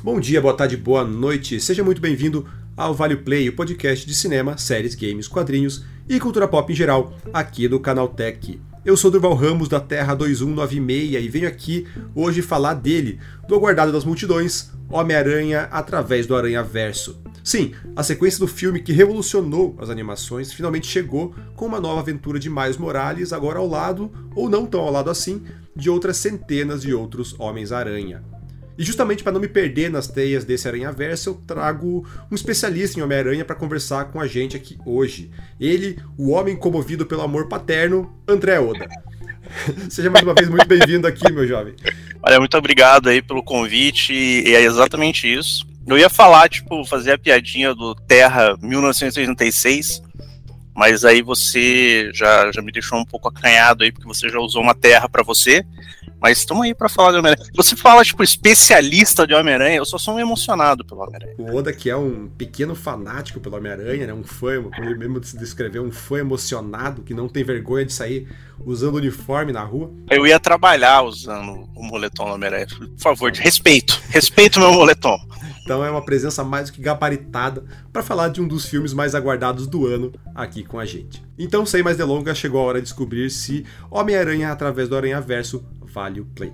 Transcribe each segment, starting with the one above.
Bom dia, boa tarde, boa noite. Seja muito bem-vindo ao Vale Play, o podcast de cinema, séries, games, quadrinhos e cultura pop em geral, aqui do Canal Tech. Eu sou Durval Ramos da Terra 2196 e venho aqui hoje falar dele, do aguardado das multidões, Homem-Aranha através do Aranha Verso. Sim, a sequência do filme que revolucionou as animações finalmente chegou com uma nova aventura de Miles Morales, agora ao lado, ou não tão ao lado assim, de outras centenas de outros Homens-Aranha. E justamente para não me perder nas teias desse Aranha Verso, eu trago um especialista em Homem-Aranha para conversar com a gente aqui hoje. Ele, o homem comovido pelo amor paterno, André Oda. Seja mais uma vez muito bem-vindo aqui, meu jovem. Olha, muito obrigado aí pelo convite, e é exatamente isso. Eu ia falar, tipo, fazer a piadinha do Terra 1986, mas aí você já, já me deixou um pouco acanhado aí, porque você já usou uma terra para você. Mas estamos aí para falar de Homem-Aranha. Você fala, tipo, especialista de Homem-Aranha, eu só sou um emocionado pelo Homem-Aranha. O Oda, que é um pequeno fanático pelo Homem-Aranha, né? Um fã, como ele mesmo se descreveu, um fã emocionado, que não tem vergonha de sair usando uniforme na rua. Eu ia trabalhar usando o moletom do Homem-Aranha. Por favor, de respeito. Respeito meu moletom. Então é uma presença mais do que gabaritada para falar de um dos filmes mais aguardados do ano aqui com a gente. Então, sem mais delongas, chegou a hora de descobrir se Homem-Aranha através do Aranha Verso vale o play.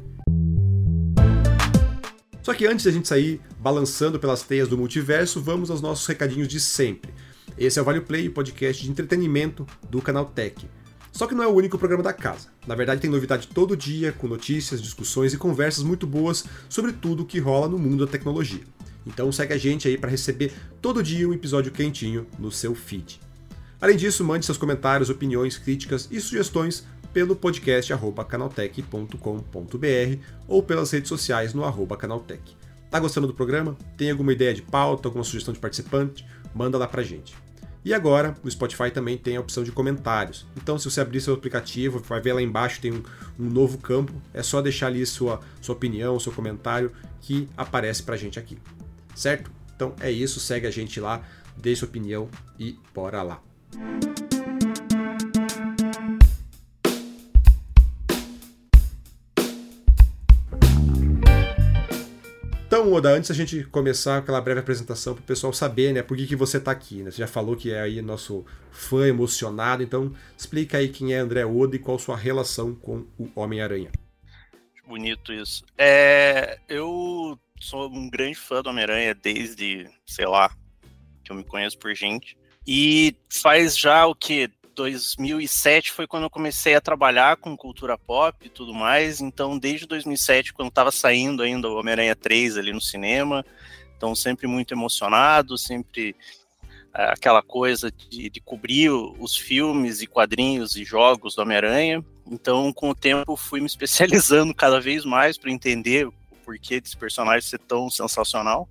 Só que antes de a gente sair balançando pelas teias do multiverso, vamos aos nossos recadinhos de sempre. Esse é o Vale Play, o podcast de entretenimento do canal Tech. Só que não é o único programa da casa. Na verdade, tem novidade todo dia, com notícias, discussões e conversas muito boas sobre tudo o que rola no mundo da tecnologia. Então segue a gente aí para receber todo dia um episódio quentinho no seu feed. Além disso, mande seus comentários, opiniões, críticas e sugestões pelo podcast canaltech.com.br ou pelas redes sociais no arroba canaltech. Tá gostando do programa? Tem alguma ideia de pauta, alguma sugestão de participante? Manda lá pra gente. E agora, o Spotify também tem a opção de comentários. Então, se você abrir seu aplicativo, vai ver lá embaixo tem um, um novo campo. É só deixar ali sua, sua opinião, seu comentário que aparece pra gente aqui certo? Então é isso, segue a gente lá, dê sua opinião e bora lá. Oda, antes da gente começar aquela breve apresentação para o pessoal saber, né, por que, que você está aqui, né? Você já falou que é aí nosso fã emocionado, então explica aí quem é André Oda e qual sua relação com o Homem-Aranha. Bonito isso. É, eu sou um grande fã do Homem-Aranha desde, sei lá, que eu me conheço por gente. E faz já o que? 2007 foi quando eu comecei a trabalhar com cultura pop e tudo mais. Então, desde 2007, quando estava saindo ainda o Homem-Aranha 3 ali no cinema, então sempre muito emocionado, sempre é, aquela coisa de, de, cobrir os filmes e quadrinhos e jogos do Homem-Aranha. Então, com o tempo, fui me especializando cada vez mais para entender porquê desse personagem ser tão sensacional,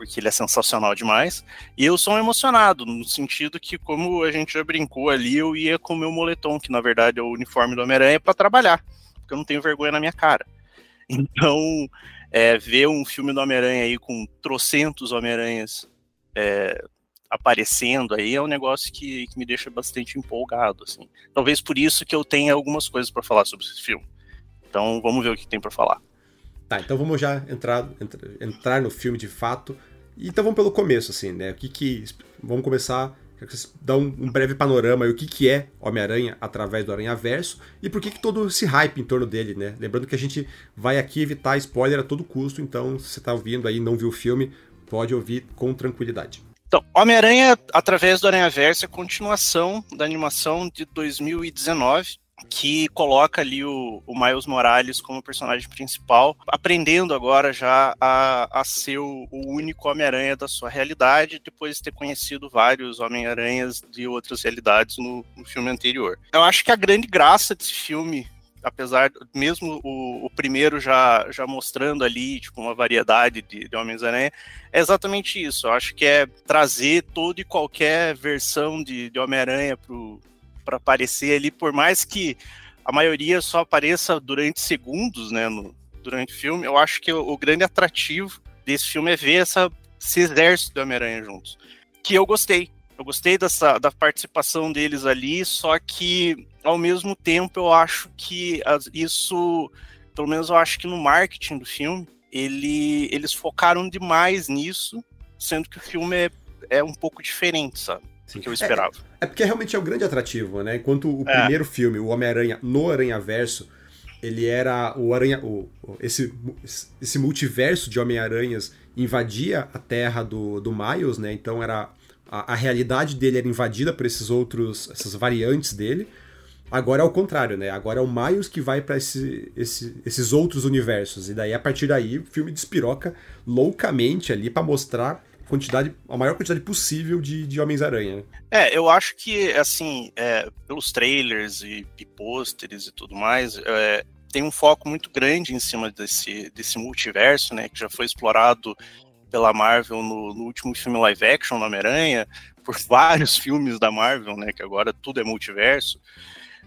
porque ele é sensacional demais. E eu sou um emocionado, no sentido que, como a gente já brincou ali, eu ia com o meu moletom, que na verdade é o uniforme do Homem-Aranha, para trabalhar, porque eu não tenho vergonha na minha cara. Então, é, ver um filme do Homem-Aranha aí com trocentos Homem-Aranhas é, aparecendo aí é um negócio que, que, me deixa bastante empolgado, assim. Talvez por isso que eu tenha algumas coisas para falar sobre esse filme. Então, vamos ver o que tem para falar. Tá, então vamos já entrar, entrar no filme de fato. Então vamos pelo começo, assim, né? O que que. Vamos começar. Dar um, um breve panorama aí, o que, que é Homem-Aranha através do Aranha Verso e por que, que todo esse hype em torno dele, né? Lembrando que a gente vai aqui evitar spoiler a todo custo, então se você tá ouvindo aí e não viu o filme, pode ouvir com tranquilidade. Então, Homem-Aranha através do Aranha Verso é continuação da animação de 2019 que coloca ali o, o, Miles Morales como personagem principal, aprendendo agora já a, a ser o, o único Homem-Aranha da sua realidade, depois de ter conhecido vários Homem-Aranhas de outras realidades no, no, filme anterior. Eu acho que a grande graça desse filme, apesar, mesmo o, o primeiro já, já mostrando ali tipo, uma variedade de, de Homens-Aranha, é exatamente isso. Eu acho que é trazer toda e qualquer versão de, de Homem-Aranha pro para aparecer ali, por mais que a maioria só apareça durante segundos, né, no, durante o filme, eu acho que o, o grande atrativo desse filme é ver essa, esse exército do Homem-Aranha juntos. Que eu gostei. Eu gostei dessa, da participação deles ali, só que ao mesmo tempo eu acho que isso, pelo menos eu acho que no marketing do filme, ele, eles focaram demais nisso, sendo que o filme é, é um pouco diferente, sabe? Sim. Que eu esperava. É, é, porque realmente é o grande atrativo, né? Enquanto o é. primeiro filme, o Homem-Aranha no Aranha Verso, ele era o Aranha. O, esse, esse multiverso de Homem-Aranhas invadia a terra do, do Miles, né? Então era. A, a realidade dele era invadida por esses outros. essas variantes dele. Agora é o contrário, né? Agora é o Miles que vai para esse, esse, esses outros universos. E daí, a partir daí, o filme despiroca loucamente ali para mostrar quantidade, a maior quantidade possível de, de Homens-Aranha. É, eu acho que, assim, é, pelos trailers e, e pôsteres e tudo mais, é, tem um foco muito grande em cima desse, desse multiverso, né? Que já foi explorado pela Marvel no, no último filme live action do Homem-Aranha, por vários filmes da Marvel, né? Que agora tudo é multiverso.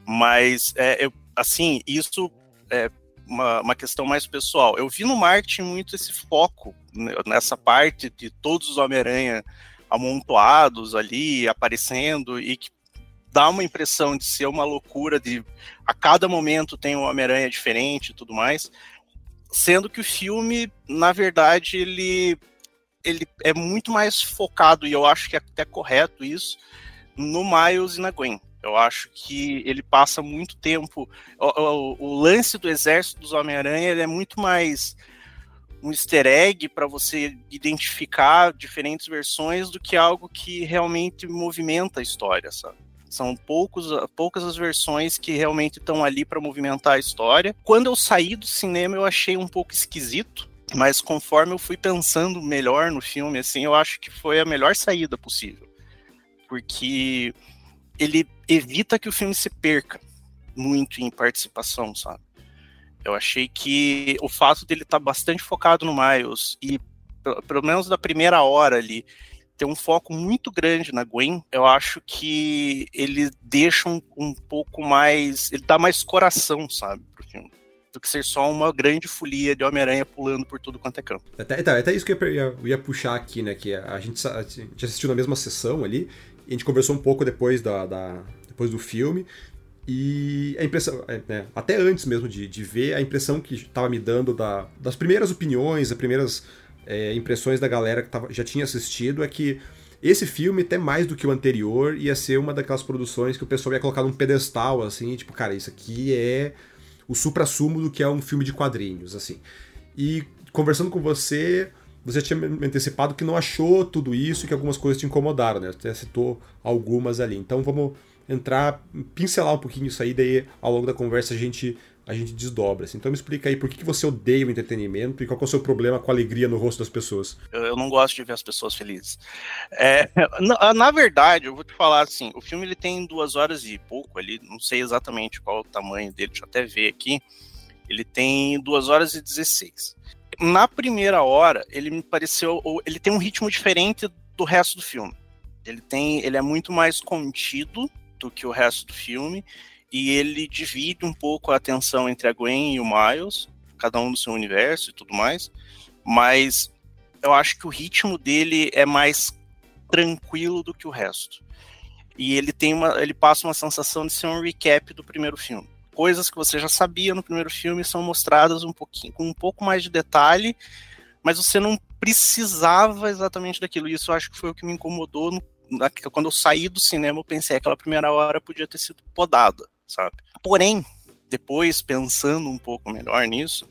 Mas, é, eu, assim, isso é uma, uma questão mais pessoal. Eu vi no marketing muito esse foco né, nessa parte de todos os Homem-Aranha amontoados ali, aparecendo, e que dá uma impressão de ser uma loucura, de a cada momento tem um Homem-Aranha diferente e tudo mais. Sendo que o filme, na verdade, ele, ele é muito mais focado, e eu acho que é até correto isso, no Miles e na Gwen. Eu acho que ele passa muito tempo. O, o, o lance do exército dos Homem-Aranha é muito mais um easter egg para você identificar diferentes versões do que algo que realmente movimenta a história, sabe? São poucos, poucas as versões que realmente estão ali para movimentar a história. Quando eu saí do cinema, eu achei um pouco esquisito, mas conforme eu fui pensando melhor no filme, assim, eu acho que foi a melhor saída possível. Porque ele evita que o filme se perca muito em participação, sabe? Eu achei que o fato dele estar tá bastante focado no Miles e pelo menos da primeira hora ali ter um foco muito grande na Gwen, eu acho que ele deixa um, um pouco mais, ele dá mais coração, sabe, pro filme do que ser só uma grande folia de Homem-Aranha pulando por tudo quanto é campo. Até, até, até isso que eu ia, eu ia, puxar aqui, né? Que a gente, a gente assistiu na mesma sessão ali, a gente conversou um pouco depois, da, da depois do filme. E a impressão, é, né, até antes mesmo de, de ver, a impressão que estava me dando da, das primeiras opiniões, das primeiras é, impressões da galera que tava, já tinha assistido é que esse filme, até mais do que o anterior, ia ser uma daquelas produções que o pessoal ia colocar num pedestal, assim, tipo, cara, isso aqui é o supra-sumo do que é um filme de quadrinhos, assim. E conversando com você, você tinha me antecipado que não achou tudo isso que algumas coisas te incomodaram, né? Você citou algumas ali. Então vamos entrar, pincelar um pouquinho isso aí, daí ao longo da conversa a gente a gente desdobra. Assim. Então me explica aí por que, você odeia o entretenimento e qual é o seu problema com a alegria no rosto das pessoas. Eu, não gosto de ver as pessoas felizes. É, na, na, verdade, eu vou te falar assim, o filme ele tem duas horas e pouco ali, não sei exatamente qual o tamanho dele, deixa eu até ver aqui. Ele tem duas horas e 16 na primeira hora, ele me pareceu. Ele tem um ritmo diferente do resto do filme. Ele tem. Ele é muito mais contido do que o resto do filme. E ele divide um pouco a atenção entre a Gwen e o Miles, cada um no seu universo e tudo mais. Mas eu acho que o ritmo dele é mais tranquilo do que o resto. E ele tem uma. ele passa uma sensação de ser um recap do primeiro filme coisas que você já sabia no primeiro filme são mostradas um pouquinho com um pouco mais de detalhe, mas você não precisava exatamente daquilo. Isso eu acho que foi o que me incomodou no, na, quando eu saí do cinema. Eu pensei aquela primeira hora podia ter sido podada, sabe? Porém, depois pensando um pouco melhor nisso,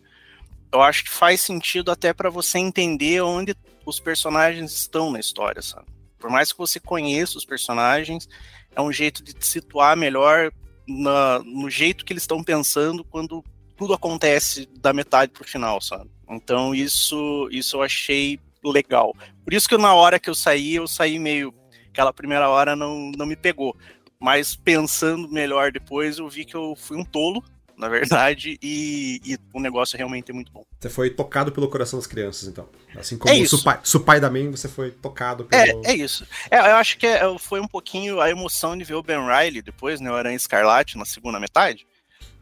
eu acho que faz sentido até para você entender onde os personagens estão na história, sabe? Por mais que você conheça os personagens, é um jeito de te situar melhor na, no jeito que eles estão pensando quando tudo acontece da metade pro final, sabe? Então isso, isso eu achei legal. Por isso que na hora que eu saí, eu saí meio. Aquela primeira hora não, não me pegou. Mas pensando melhor depois, eu vi que eu fui um tolo, na verdade, e, e o negócio realmente é muito bom. Você foi tocado pelo coração das crianças, então. Assim como é o Supai, Supai da Man, você foi tocado pelo. É, é isso. É, eu acho que é, foi um pouquinho a emoção de ver o Ben Riley depois, né? O Aranha Escarlate na segunda metade.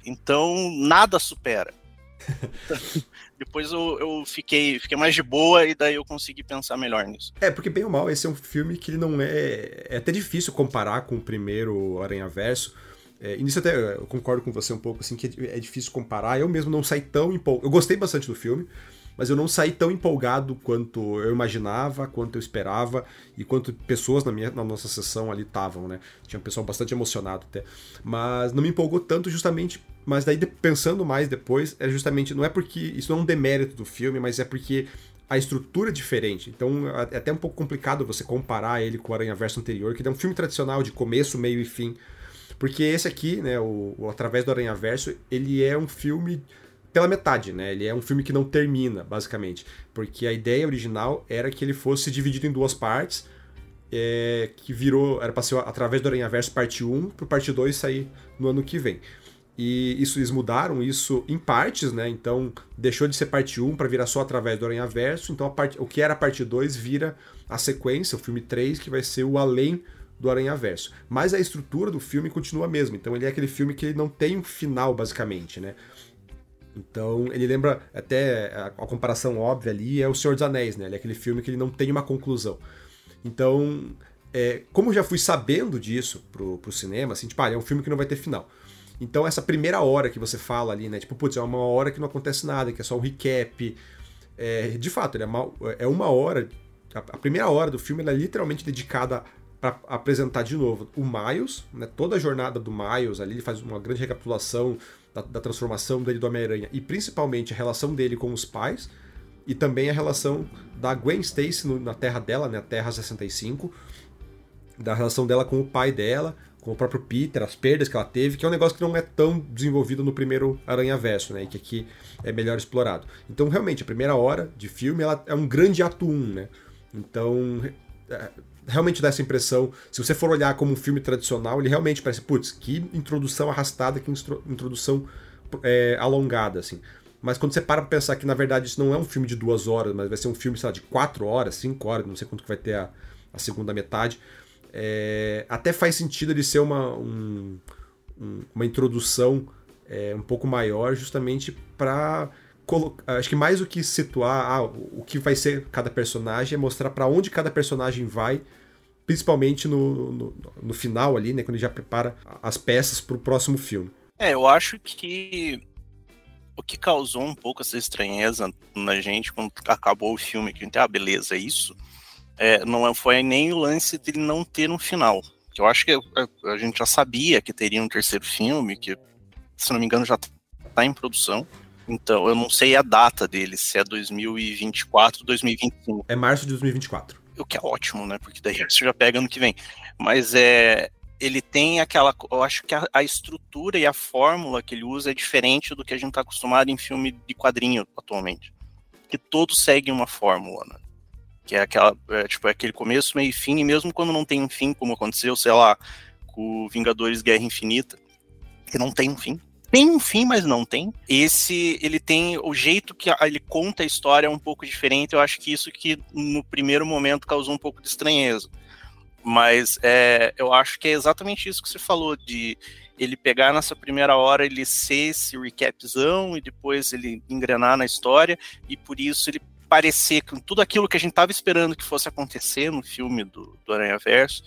Então, nada supera. depois eu, eu, fiquei, fiquei mais de boa e daí eu consegui pensar melhor nisso. É, porque bem ou mal, esse é um filme que ele não é. É até difícil comparar com o primeiro Aranha Verso é, e nisso até eu concordo com você um pouco, assim, que é, é difícil comparar. Eu mesmo não saí tão empolgado. Eu gostei bastante do filme, mas eu não saí tão empolgado quanto eu imaginava, quanto eu esperava e quanto pessoas na, minha, na nossa sessão ali estavam, né? Tinha um pessoal bastante emocionado até. Mas não me empolgou tanto justamente, mas daí pensando mais depois, é justamente, não é porque, isso não é um demérito do filme, mas é porque a estrutura é diferente. Então é até um pouco complicado você comparar ele com o Aranha Verso anterior, que é um filme tradicional de começo, meio e fim. Porque esse aqui, né, o, o Através do Aranha Verso, ele é um filme pela metade, né? Ele é um filme que não termina, basicamente. Porque a ideia original era que ele fosse dividido em duas partes, é, que virou. Era pra ser através do Aranha Verso parte 1 pro parte 2 sair no ano que vem. E isso eles mudaram isso em partes, né? Então deixou de ser parte 1 para virar só através do Aranha Verso. Então parte, o que era a parte 2 vira a sequência, o filme 3, que vai ser o além do Aranha Verso. Mas a estrutura do filme continua a mesma. Então ele é aquele filme que não tem um final, basicamente, né? Então, ele lembra, até a, a, comparação óbvia ali é o Senhor dos Anéis, né? Ele é aquele filme que ele não tem uma conclusão. Então, é, como eu já fui sabendo disso pro, pro cinema, assim, tipo, ah, é um filme que não vai ter final. Então, essa primeira hora que você fala ali, né? Tipo, putz, é uma hora que não acontece nada, que é só um recap. É, de fato, é, uma, é uma hora. A, a primeira hora do filme é literalmente dedicada para apresentar de novo o Miles, né, toda a jornada do Miles ali, ele faz uma grande recapitulação da, da transformação dele do Homem-Aranha e principalmente a relação dele com os pais e também a relação da Gwen Stacy no, na terra dela, né, a Terra 65, da relação dela com o pai dela, com o próprio Peter, as perdas que ela teve, que é um negócio que não é tão desenvolvido no primeiro Aranha Verso, né, e que aqui é melhor explorado. Então, realmente, a primeira hora de filme ela é um grande ato 1, né? Então, realmente dá essa impressão. Se você for olhar como um filme tradicional, ele realmente parece, putz, que introdução arrastada, que introdução é, alongada, assim. Mas quando você para pra pensar que, na verdade, isso não é um filme de duas horas, mas vai ser um filme, sei lá, de quatro horas, cinco horas, não sei quanto que vai ter a, a segunda metade, é, até faz sentido ele ser uma, um, um, uma introdução é, um pouco maior, justamente para acho que mais do que situar ah, o que vai ser cada personagem é mostrar para onde cada personagem vai principalmente no, no, no, final ali, né, quando ele já prepara as peças para o próximo filme. É, eu acho que o que causou um pouco essa estranheza na gente quando acabou o filme, que a gente, ah, beleza, é isso, é, não é, foi nem o lance de não ter um final. Eu acho que a, a gente já sabia que teria um terceiro filme, que, se não me engano, já está em produção. Então, eu não sei a data dele, se é 2024, 2025. É março de 2024. O que é ótimo, né? Porque daí você já pega ano que vem. Mas é. Ele tem aquela. Eu acho que a, a estrutura e a fórmula que ele usa é diferente do que a gente está acostumado em filme de quadrinho atualmente. Que todos seguem uma fórmula, né? Que é aquela. É, tipo, é aquele começo, meio e fim, e mesmo quando não tem um fim, como aconteceu, sei lá, com Vingadores Guerra Infinita, que não tem um fim tem um fim, mas não tem. Esse, ele tem o jeito que ele conta a história é um pouco diferente. Eu acho que isso que no primeiro momento causou um pouco de estranheza. Mas é, eu acho que é exatamente isso que você falou, de ele pegar nessa primeira hora, ele ser esse recapzão e depois ele engrenar na história, e por isso ele parecer com tudo aquilo que a gente estava esperando que fosse acontecer no filme do, do Aranha Verso,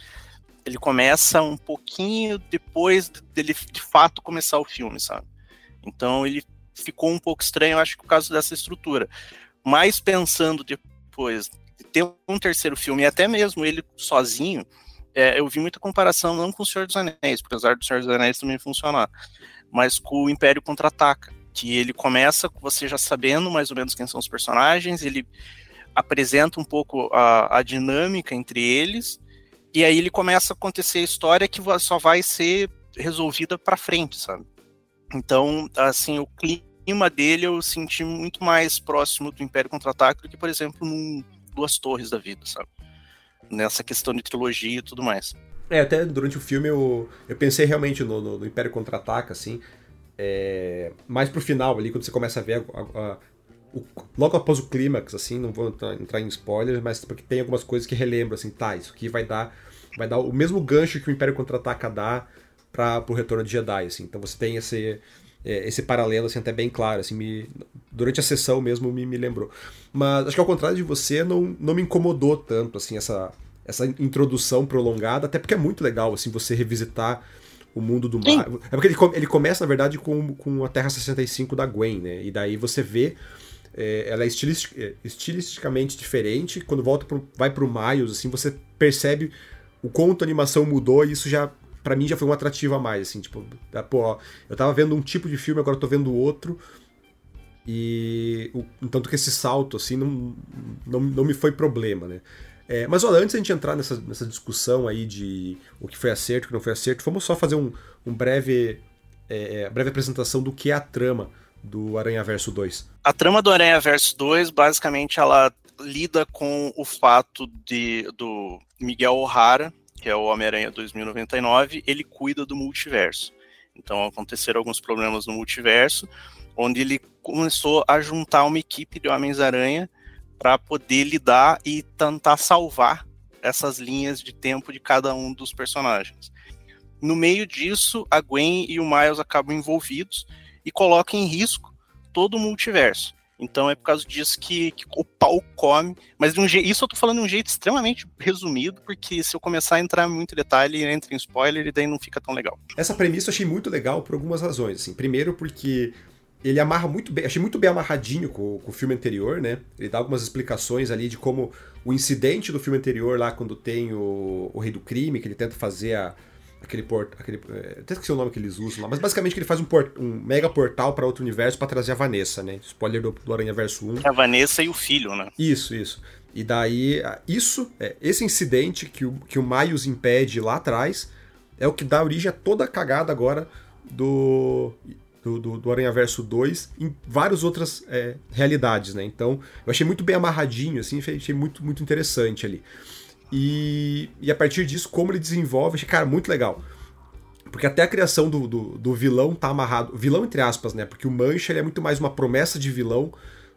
ele começa um pouquinho depois dele de fato começar o filme, sabe? Então ele ficou um pouco estranho, eu acho que por causa dessa estrutura. Mas pensando depois de ter um terceiro filme, e até mesmo ele sozinho, é, eu vi muita comparação não com o Senhor dos Anéis, apesar do Senhor dos Anéis também funcionar, mas com o Império Contra-Ataca, que ele começa com você já sabendo mais ou menos quem são os personagens, ele apresenta um pouco a, a dinâmica entre eles, e aí ele começa a acontecer a história que só vai ser resolvida para frente, sabe? Então, assim, o clima dele eu senti muito mais próximo do Império Contra-Ataque do que, por exemplo, num Duas Torres da vida, sabe? Nessa questão de trilogia e tudo mais. É, até durante o filme eu, eu pensei realmente no, no, no Império Contra-Ataca, assim, é, mais pro final ali, quando você começa a ver a, a, o, logo após o clímax, assim, não vou entrar em spoilers, mas porque tem algumas coisas que relembram, assim, tá, isso aqui vai dar, vai dar o mesmo gancho que o Império Contra-Ataca dá para pro Retorno de Jedi, assim. Então você tem esse, é, esse paralelo, assim, até bem claro, assim, me, durante a sessão mesmo me, me lembrou. Mas acho que ao contrário de você, não, não me incomodou tanto, assim, essa, essa introdução prolongada, até porque é muito legal, assim, você revisitar o mundo do mar. É porque ele, ele começa, na verdade, com, com a Terra 65 da Gwen, né? E daí você vê é, ela é, estilistic, é, estilisticamente diferente. Quando volta pro, vai pro Miles, assim, você percebe o quanto a animação mudou e isso já para mim já foi um atrativo a mais, assim, tipo, pô, eu tava vendo um tipo de filme, agora eu tô vendo outro. E o, tanto que esse salto, assim, não, não, não me foi problema, né? É, mas olha, antes a gente entrar nessa, nessa discussão aí de o que foi acerto, o que não foi acerto, vamos só fazer um, um breve, é, é breve apresentação do que é a trama do Aranha Verso 2. A trama do Aranha Verso 2, basicamente, ela lida com o fato de do Miguel O'Hara, que é o Homem-Aranha 2099, ele cuida do multiverso. Então aconteceram alguns problemas no multiverso, onde ele começou a juntar uma equipe de Homens-Aranha para poder lidar e tentar salvar essas linhas de tempo de cada um dos personagens. No meio disso, a Gwen e o Miles acabam envolvidos e colocam em risco todo o multiverso. Então é por causa disso que, que o pau come. Mas de um jeito, isso eu tô falando de um jeito extremamente resumido, porque se eu começar a entrar muito detalhe, entra em spoiler e daí não fica tão legal. Essa premissa eu achei muito legal por algumas razões. Assim. Primeiro, porque ele amarra muito bem, achei muito bem amarradinho com, com, o filme anterior, né? Ele dá algumas explicações ali de como o incidente do filme anterior, lá quando tem o, o Rei do Crime, que ele tenta fazer a aquele portal. Aquele, é, até esqueci o nome que eles usam lá, mas basicamente ele faz um, port, um mega portal para outro universo para trazer a Vanessa, né? Spoiler do, do Aranha Verso 1. A Vanessa e o filho, né? Isso, isso. E daí, isso, é, esse incidente que o, que o Miles impede lá atrás é o que dá origem a toda a cagada agora do, do, do, do Aranha Verso 2 em várias outras é, realidades, né? Então, eu achei muito bem amarradinho, assim, achei muito, muito interessante ali. E, e a partir disso, como ele desenvolve, cara, muito legal. Porque até a criação do, do, do, vilão tá amarrado. Vilão, entre aspas, né? Porque o Mancha é muito mais uma promessa de vilão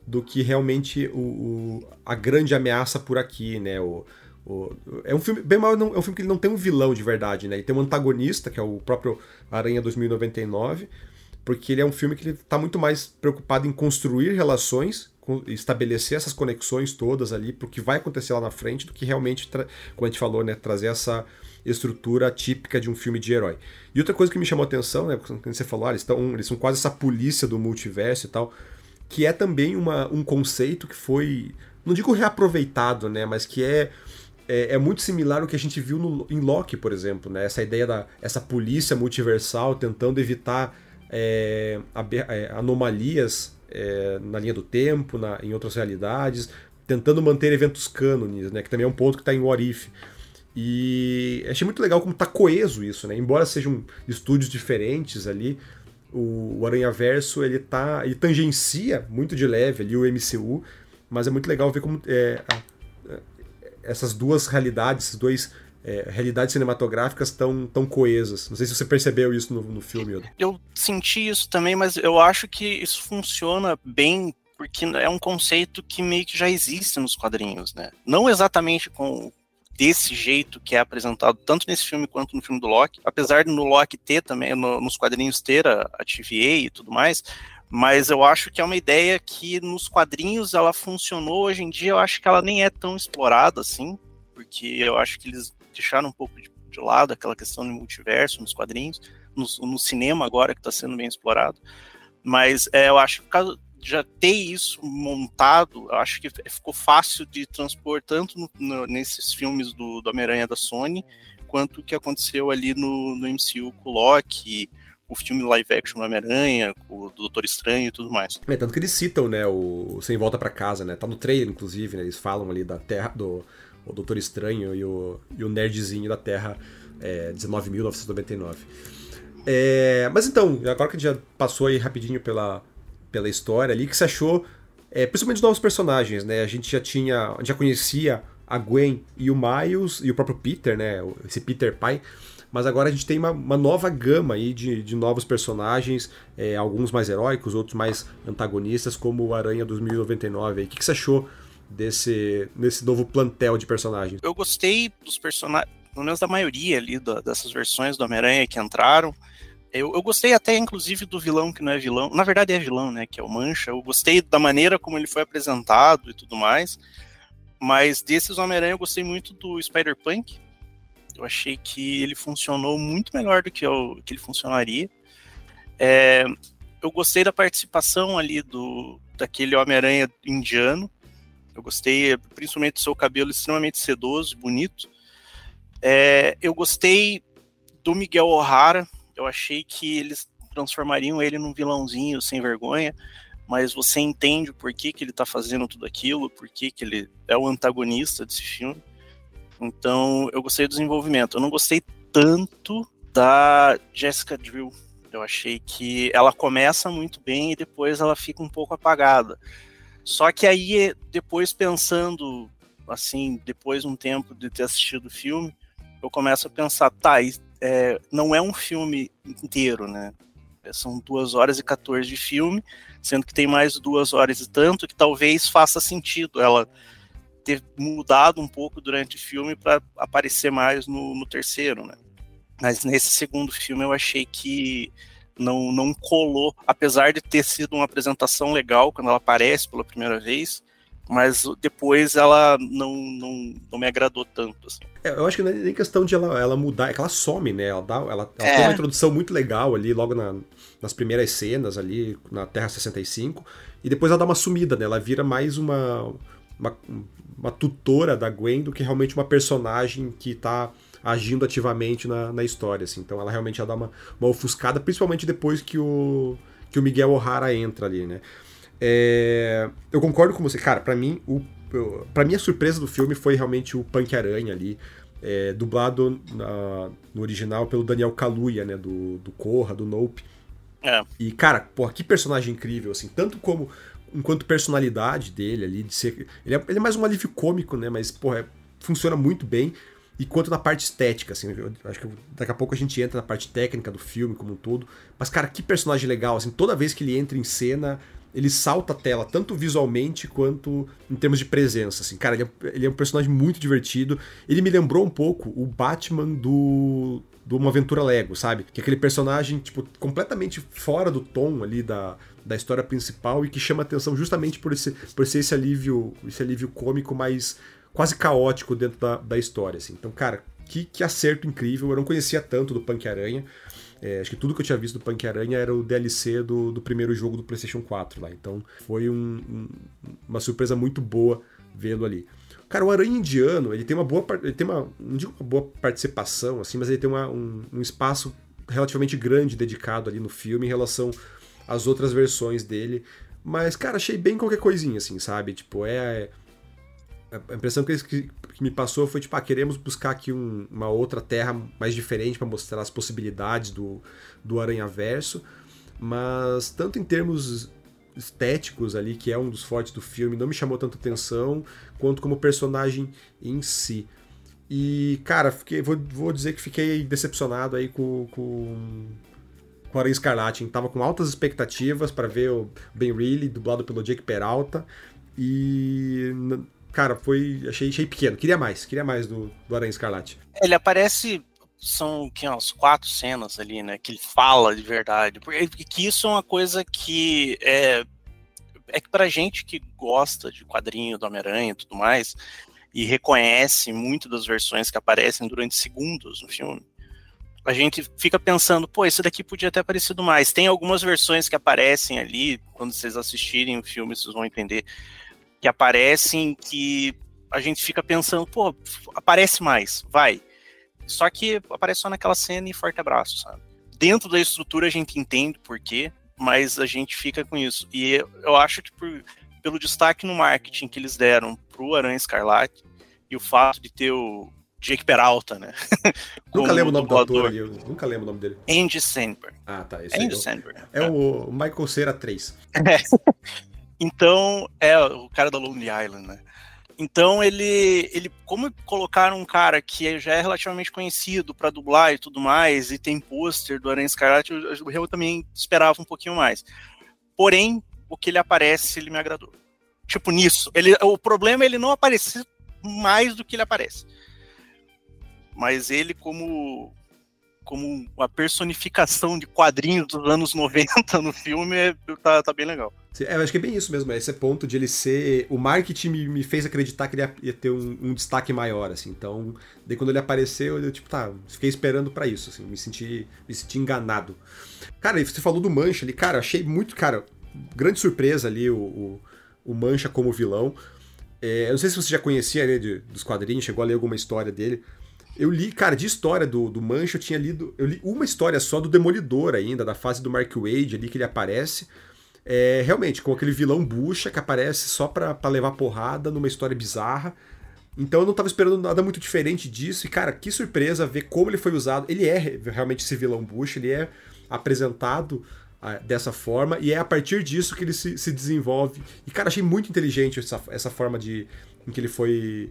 do que realmente o, o a grande ameaça por aqui, né? O, o, é um filme. Bem mal, é um filme que ele não tem um vilão de verdade, né? Ele tem um antagonista, que é o próprio Aranha 2099. Porque ele é um filme que ele tá muito mais preocupado em construir relações estabelecer essas conexões todas ali para o que vai acontecer lá na frente do que realmente, como a gente falou, né, trazer essa estrutura típica de um filme de herói. E outra coisa que me chamou a atenção, né, quando você falou, ah, eles, estão, eles são quase essa polícia do multiverso e tal, que é também uma, um conceito que foi, não digo reaproveitado, né, mas que é é, é, muito similar ao que a gente viu no, em Loki, por exemplo, né? Essa ideia da essa polícia multiversal tentando evitar é, é anomalias é, na linha do tempo, na, em outras realidades, tentando manter eventos cânones, né, que também é um ponto que está em What If. E achei muito legal como está coeso isso, né? Embora sejam estúdios diferentes ali, o, o Aranha Verso ele tá, ele tangencia muito de leve ali o MCU, mas é muito legal ver como é, a, a, essas duas realidades, esses dois é, realidades cinematográficas tão, tão coesas. Não sei se você percebeu isso no, no filme. Eu senti isso também, mas eu acho que isso funciona bem porque é um conceito que meio que já existe nos quadrinhos, né? Não exatamente com desse jeito que é apresentado tanto nesse filme quanto no filme do Loki, apesar de no Loki ter também, no, nos quadrinhos ter a, a TVA e tudo mais, mas eu acho que é uma ideia que nos quadrinhos ela funcionou, hoje em dia eu acho que ela nem é tão explorada assim, porque eu acho que eles deixaram um pouco de, de lado aquela questão do multiverso nos quadrinhos, no, no cinema agora que está sendo bem explorado. Mas é, eu acho que caso já ter isso montado, eu acho que ficou fácil de transpor tanto no, no, nesses filmes do, do Homem-Aranha da Sony, quanto o que aconteceu ali no, no MCU com o Loki, o filme live action do Homem-Aranha, o do Doutor Estranho e tudo mais. É, tanto que eles citam, né, o Sem Volta para Casa, né, tá no trailer, inclusive, né, eles falam ali da Terra, do, o Doutor Estranho e o, e o nerdzinho da Terra é, 19.999. É, mas então, agora que a gente já passou aí rapidinho pela, pela história ali, que você achou, é, principalmente dos novos personagens, né? A gente já tinha, já conhecia a Gwen e o Miles e o próprio Peter, né? Esse Peter pai. Mas agora a gente tem uma, uma nova gama aí de, de novos personagens, é, alguns mais heróicos, outros mais antagonistas, como o Aranha 2099. O que, que você achou desse, desse novo plantel de personagens? Eu gostei dos personagens, pelo menos da maioria ali da, dessas versões do Homem-Aranha que entraram. Eu, eu, gostei até, inclusive, do vilão que não é vilão. Na verdade, é vilão, né? Que é o Mancha. Eu gostei da maneira como ele foi apresentado e tudo mais. Mas desses Homem-Aranha, eu gostei muito do Spider-Punk. Eu achei que ele funcionou muito melhor do que, eu, que ele funcionaria. É, eu gostei da participação ali do, daquele Homem-Aranha indiano. Eu gostei, principalmente do seu cabelo extremamente sedoso, bonito. É, eu gostei do Miguel O'Hara. Eu achei que eles transformariam ele num vilãozinho sem vergonha, mas você entende por que, que ele está fazendo tudo aquilo, por que, que ele é o antagonista desse filme. Então, eu gostei do desenvolvimento. Eu não gostei tanto da Jessica Drill. Eu achei que ela começa muito bem e depois ela fica um pouco apagada. Só que aí, depois pensando, assim, depois de um tempo de ter assistido o filme, eu começo a pensar, tá, é, não é um filme inteiro, né? São duas horas e 14 de filme, sendo que tem mais duas horas e tanto, que talvez faça sentido ela ter mudado um pouco durante o filme para aparecer mais no, no, terceiro, né? Mas nesse segundo filme eu achei que não, não colou, apesar de ter sido uma apresentação legal quando ela aparece pela primeira vez, mas depois ela não, não, não me agradou tanto. Assim. É, eu acho que não é nem questão de ela, ela mudar, é que ela some, né? Ela, dá, ela, ela é. tem uma introdução muito legal ali, logo na, nas primeiras cenas ali, na Terra 65, e depois ela dá uma sumida, né? Ela vira mais uma, uma, uma tutora da Gwen do que realmente uma personagem que tá agindo ativamente na, na história, assim. Então ela realmente ela dá uma, uma ofuscada, principalmente depois que o, que o Miguel O'Hara entra ali, né? É, eu concordo com você, cara. Para mim, o para mim a surpresa do filme foi realmente o Punk Aranha ali, é, dublado na, no original pelo Daniel Kaluuya, né, do, do Corra, do Nope. É. E cara, porra, que personagem incrível, assim, tanto como enquanto personalidade dele ali, de ser, ele é, ele é mais um alívio cômico, né, mas porra, é, funciona muito bem. E quanto na parte estética, assim, acho que daqui a pouco a gente entra na parte técnica do filme como um todo. Mas, cara, que personagem legal, assim, toda vez que ele entra em cena, ele salta a tela, tanto visualmente quanto em termos de presença. Assim. Cara, ele é, ele é um personagem muito divertido. Ele me lembrou um pouco o Batman do, do Uma Aventura Lego, sabe? Que é aquele personagem, tipo, completamente fora do tom ali da, da história principal e que chama atenção justamente por, esse, por ser esse alívio, esse alívio cômico mais quase caótico dentro da, da história, assim. Então, cara, que, que acerto incrível. Eu não conhecia tanto do Punk Aranha. É, acho que tudo que eu tinha visto do Punk Aranha era o DLC do, do primeiro jogo do PlayStation 4 lá. Então foi um, um, uma surpresa muito boa vê-lo ali. Cara, o Aranha Indiano, ele tem uma boa. Ele tem uma. Não digo uma boa participação, assim, mas ele tem uma, um, um espaço relativamente grande dedicado ali no filme em relação às outras versões dele. Mas, cara, achei bem qualquer coisinha, assim, sabe? Tipo, é a impressão que, que, que, me passou foi tipo, ah, queremos buscar aqui um, uma outra terra mais diferente para mostrar as possibilidades do, do Aranha-Verso, mas tanto em termos estéticos ali, que é um dos fortes do filme, não me chamou tanta atenção, quanto como personagem em si. E, cara, fiquei, vou, vou dizer que fiquei decepcionado aí com, com, com Aranha Escarlate. Tava com altas expectativas para ver o Ben Reilly, dublado pelo Jake Peralta, e cara, foi. Achei, achei pequeno. Queria mais, queria mais do, do Aranha Escarlate. Ele aparece. São que, umas quatro cenas ali, né? Que ele fala de verdade. Porque que isso é uma coisa que é, é que pra gente que gosta de quadrinho do Homem-Aranha e tudo mais, e reconhece muito das versões que aparecem durante segundos no filme, a gente fica pensando, pô, esse daqui podia ter aparecido mais. Tem algumas versões que aparecem ali, quando vocês assistirem o filme, vocês vão entender que aparecem que a gente fica pensando, pô, aparece mais, vai. Só que aparece só naquela cena e forte abraço, sabe? Dentro da estrutura a gente entende por quê, mas a gente fica com isso. E eu acho que por, pelo destaque no marketing que eles deram pro Aranha Escarlate e o fato de ter o Jake Peralta, né? nunca lembro o nome do ator ali, nunca lembro o nome dele. Andy Sandberg. Ah, tá. Esse Andy é, Sandberg. É o Michael Cera 3. É. Então, é o cara da Lonely Island, né? Então ele, ele, como colocaram um cara que já é relativamente conhecido para dublar e tudo mais, e tem pôster do Aranha Escarlate, eu, eu também esperava um pouquinho mais. Porém, o que ele aparece, ele me agradou. Tipo nisso, ele, o problema é ele não aparecer mais do que ele aparece. Mas ele como como uma personificação de quadrinhos dos anos 90 no filme, é, tá, tá bem legal. É, eu acho que é bem isso mesmo, é esse ponto de ele ser. O marketing me, fez acreditar que ele ia, ter um, um, destaque maior, assim. Então, daí quando ele apareceu, eu, tipo, tá, fiquei esperando para isso, assim, me senti, me senti enganado. Cara, você falou do Mancha ali, cara, achei muito, cara, grande surpresa ali o, o, o Mancha como vilão. É, eu não sei se você já conhecia né, dos quadrinhos, chegou a ler alguma história dele. Eu li, cara, de história do, do Mancha, eu tinha lido. Eu li uma história só do Demolidor ainda, da fase do Mark Wade ali que ele aparece. É, realmente, com aquele vilão bucha que aparece só pra, pra levar porrada numa história bizarra. Então eu não tava esperando nada muito diferente disso. E, cara, que surpresa ver como ele foi usado. Ele é realmente esse vilão bucha, ele é apresentado uh, dessa forma, e é a partir disso que ele se, se desenvolve. E, cara, achei muito inteligente essa, essa forma de. em que ele foi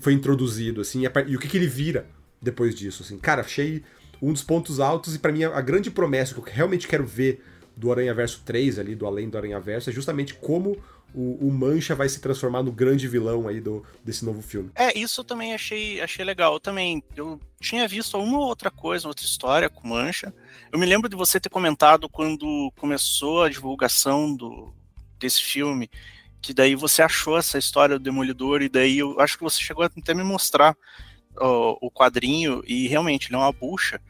foi introduzido, assim, e o que, que ele vira depois disso, assim. Cara, achei um dos pontos altos e para mim a grande promessa que eu realmente quero ver do Aranha Verso 3 ali, do Além do Aranha Verso, é justamente como o, o, Mancha vai se transformar no grande vilão aí do, desse novo filme. É, isso eu também achei, achei legal. Eu também, eu tinha visto uma outra coisa, outra história com Mancha. Eu me lembro de você ter comentado quando começou a divulgação do, desse filme, que daí você achou essa história do Demolidor, e daí eu acho que você chegou até me mostrar o, o quadrinho, e realmente ele é uma bucha.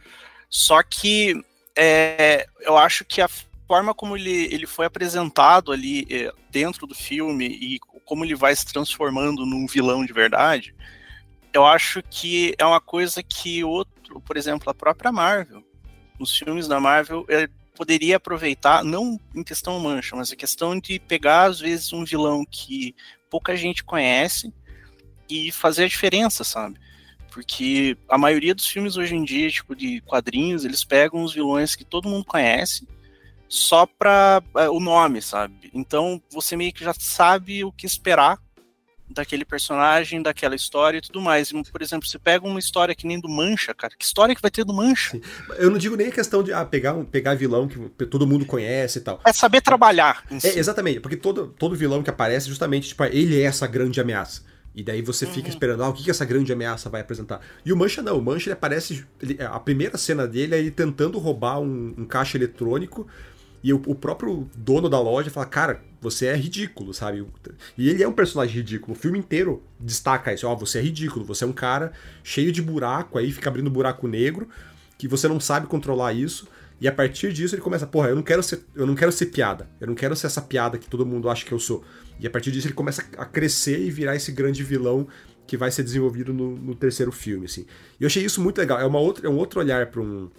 Só que é, eu acho que a forma como ele, ele foi apresentado ali é, dentro do filme e como ele vai se transformando num vilão de verdade, eu acho que é uma coisa que outro, por exemplo, a própria Marvel, os filmes da Marvel, é, poderia aproveitar, não em questão mancha, mas a questão de pegar, às vezes, um vilão que pouca gente conhece e fazer a diferença, sabe? Porque a maioria dos filmes hoje em dia, tipo, de quadrinhos, eles pegam os vilões que todo mundo conhece só pra é, o nome, sabe? Então você meio que já sabe o que esperar daquele personagem, daquela história e tudo mais. Por exemplo, você pega uma história que nem do Mancha, cara. Que história que vai ter do Mancha? Eu não digo nem a questão de ah, pegar, um, pegar vilão que todo mundo conhece e tal. É saber trabalhar. É, exatamente, porque todo, todo vilão que aparece, justamente, tipo, ele é essa grande ameaça. E daí você fica uhum. esperando, ah, o que, que essa grande ameaça vai apresentar? E o Mancha não, o Mancha ele aparece. Ele, a primeira cena dele é ele tentando roubar um, um caixa eletrônico e o, o, próprio dono da loja fala, cara, você é ridículo, sabe? E ele é um personagem ridículo. O filme inteiro destaca isso. Ó, oh, você é ridículo, você é um cara cheio de buraco aí, fica abrindo buraco negro, que você não sabe controlar isso. E a partir disso ele começa, porra, eu não quero ser, eu não quero ser piada. Eu não quero ser essa piada que todo mundo acha que eu sou. E a partir disso ele começa a crescer e virar esse grande vilão que vai ser desenvolvido no, no terceiro filme, assim. E eu achei isso muito legal. É, uma outra, é um outro olhar para um,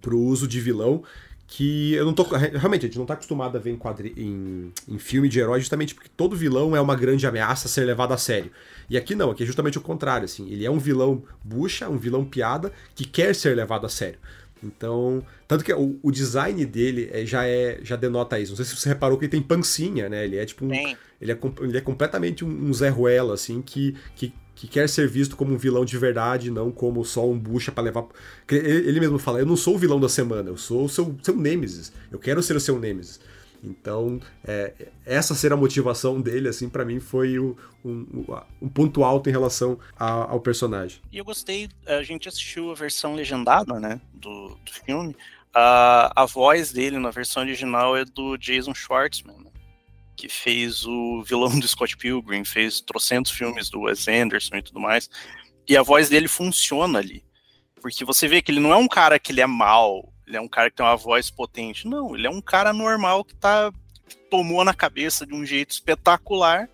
pro uso de vilão que eu não tô. Realmente, a gente não tá acostumado a ver em, quadri, em, em filme de herói, justamente porque todo vilão é uma grande ameaça a ser levado a sério. E aqui não, aqui é justamente o contrário, assim. Ele é um vilão bucha, um vilão piada, que quer ser levado a sério. Então, tanto que o, o design dele é, já é já denota isso. Não sei se você reparou que ele tem pancinha, né? Ele é tipo um, ele é, ele é completamente um, um Zé Ruela, assim, que, que que quer ser visto como um vilão de verdade, não como só um bucha para levar. Ele mesmo fala: Eu não sou o vilão da semana, eu sou o seu, seu Nemesis. Eu quero ser o seu Nemesis. Então, é, essa ser a motivação dele, assim, para mim foi o, um, um, ponto alto em relação a, ao personagem. E eu gostei, a gente assistiu a versão legendada, né, do, do filme. A, a voz dele na versão original é do Jason Schwartzman, né? Que fez o vilão do Scott Pilgrim, fez trocentos filmes do Wes Anderson e tudo mais. E a voz dele funciona ali. Porque você vê que ele não é um cara que ele é mal, ele é um cara que tem uma voz potente. Não, ele é um cara normal que tá que tomou na cabeça de um jeito espetacular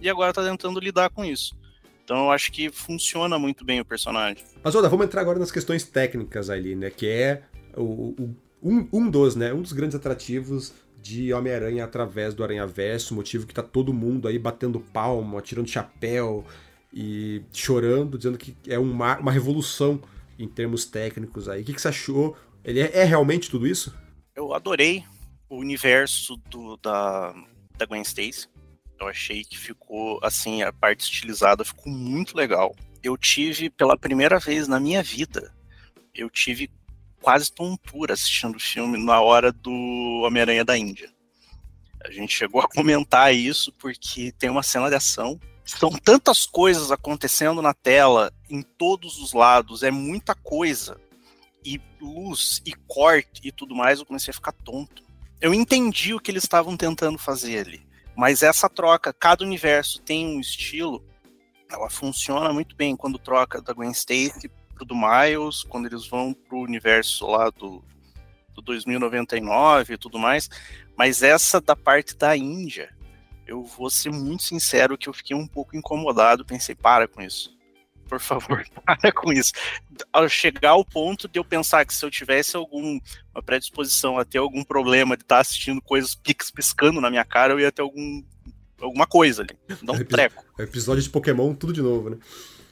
e agora tá tentando lidar com isso. Então eu acho que funciona muito bem o personagem. Mas Oda, vamos entrar agora nas questões técnicas ali, né? Que é o, o um, um dos, né? Um dos grandes atrativos de Homem-Aranha através do Aranha-Verso, motivo que tá todo mundo aí batendo palma, tirando chapéu e chorando, dizendo que é uma, uma revolução em termos técnicos aí. O que, que você achou? Ele é, é realmente tudo isso? Eu adorei o universo do, da, da Gwen Stacy. Eu achei que ficou, assim, a parte estilizada ficou muito legal. Eu tive, pela primeira vez na minha vida, eu tive quase tontura assistindo o filme na hora do Homem-Aranha da Índia. A gente chegou a comentar isso porque tem uma cena de ação. São tantas coisas acontecendo na tela, em todos os lados, é muita coisa. E luz, e corte e tudo mais, eu comecei a ficar tonto. Eu entendi o que eles estavam tentando fazer ali. Mas essa troca, cada universo tem um estilo, ela funciona muito bem quando troca da Gwen Stacy pro do Miles, quando eles vão pro universo lá do do 2099 e tudo mais, mas essa da parte da Índia, eu vou ser muito sincero que eu fiquei um pouco incomodado, pensei, para com isso. Por favor, para com isso. Ao chegar ao ponto de eu pensar que se eu tivesse alguma predisposição a ter algum problema de estar assistindo coisas piscando na minha cara, eu ia ter algum, alguma coisa ali. Não um treco. Episódio de Pokémon, tudo de novo, né?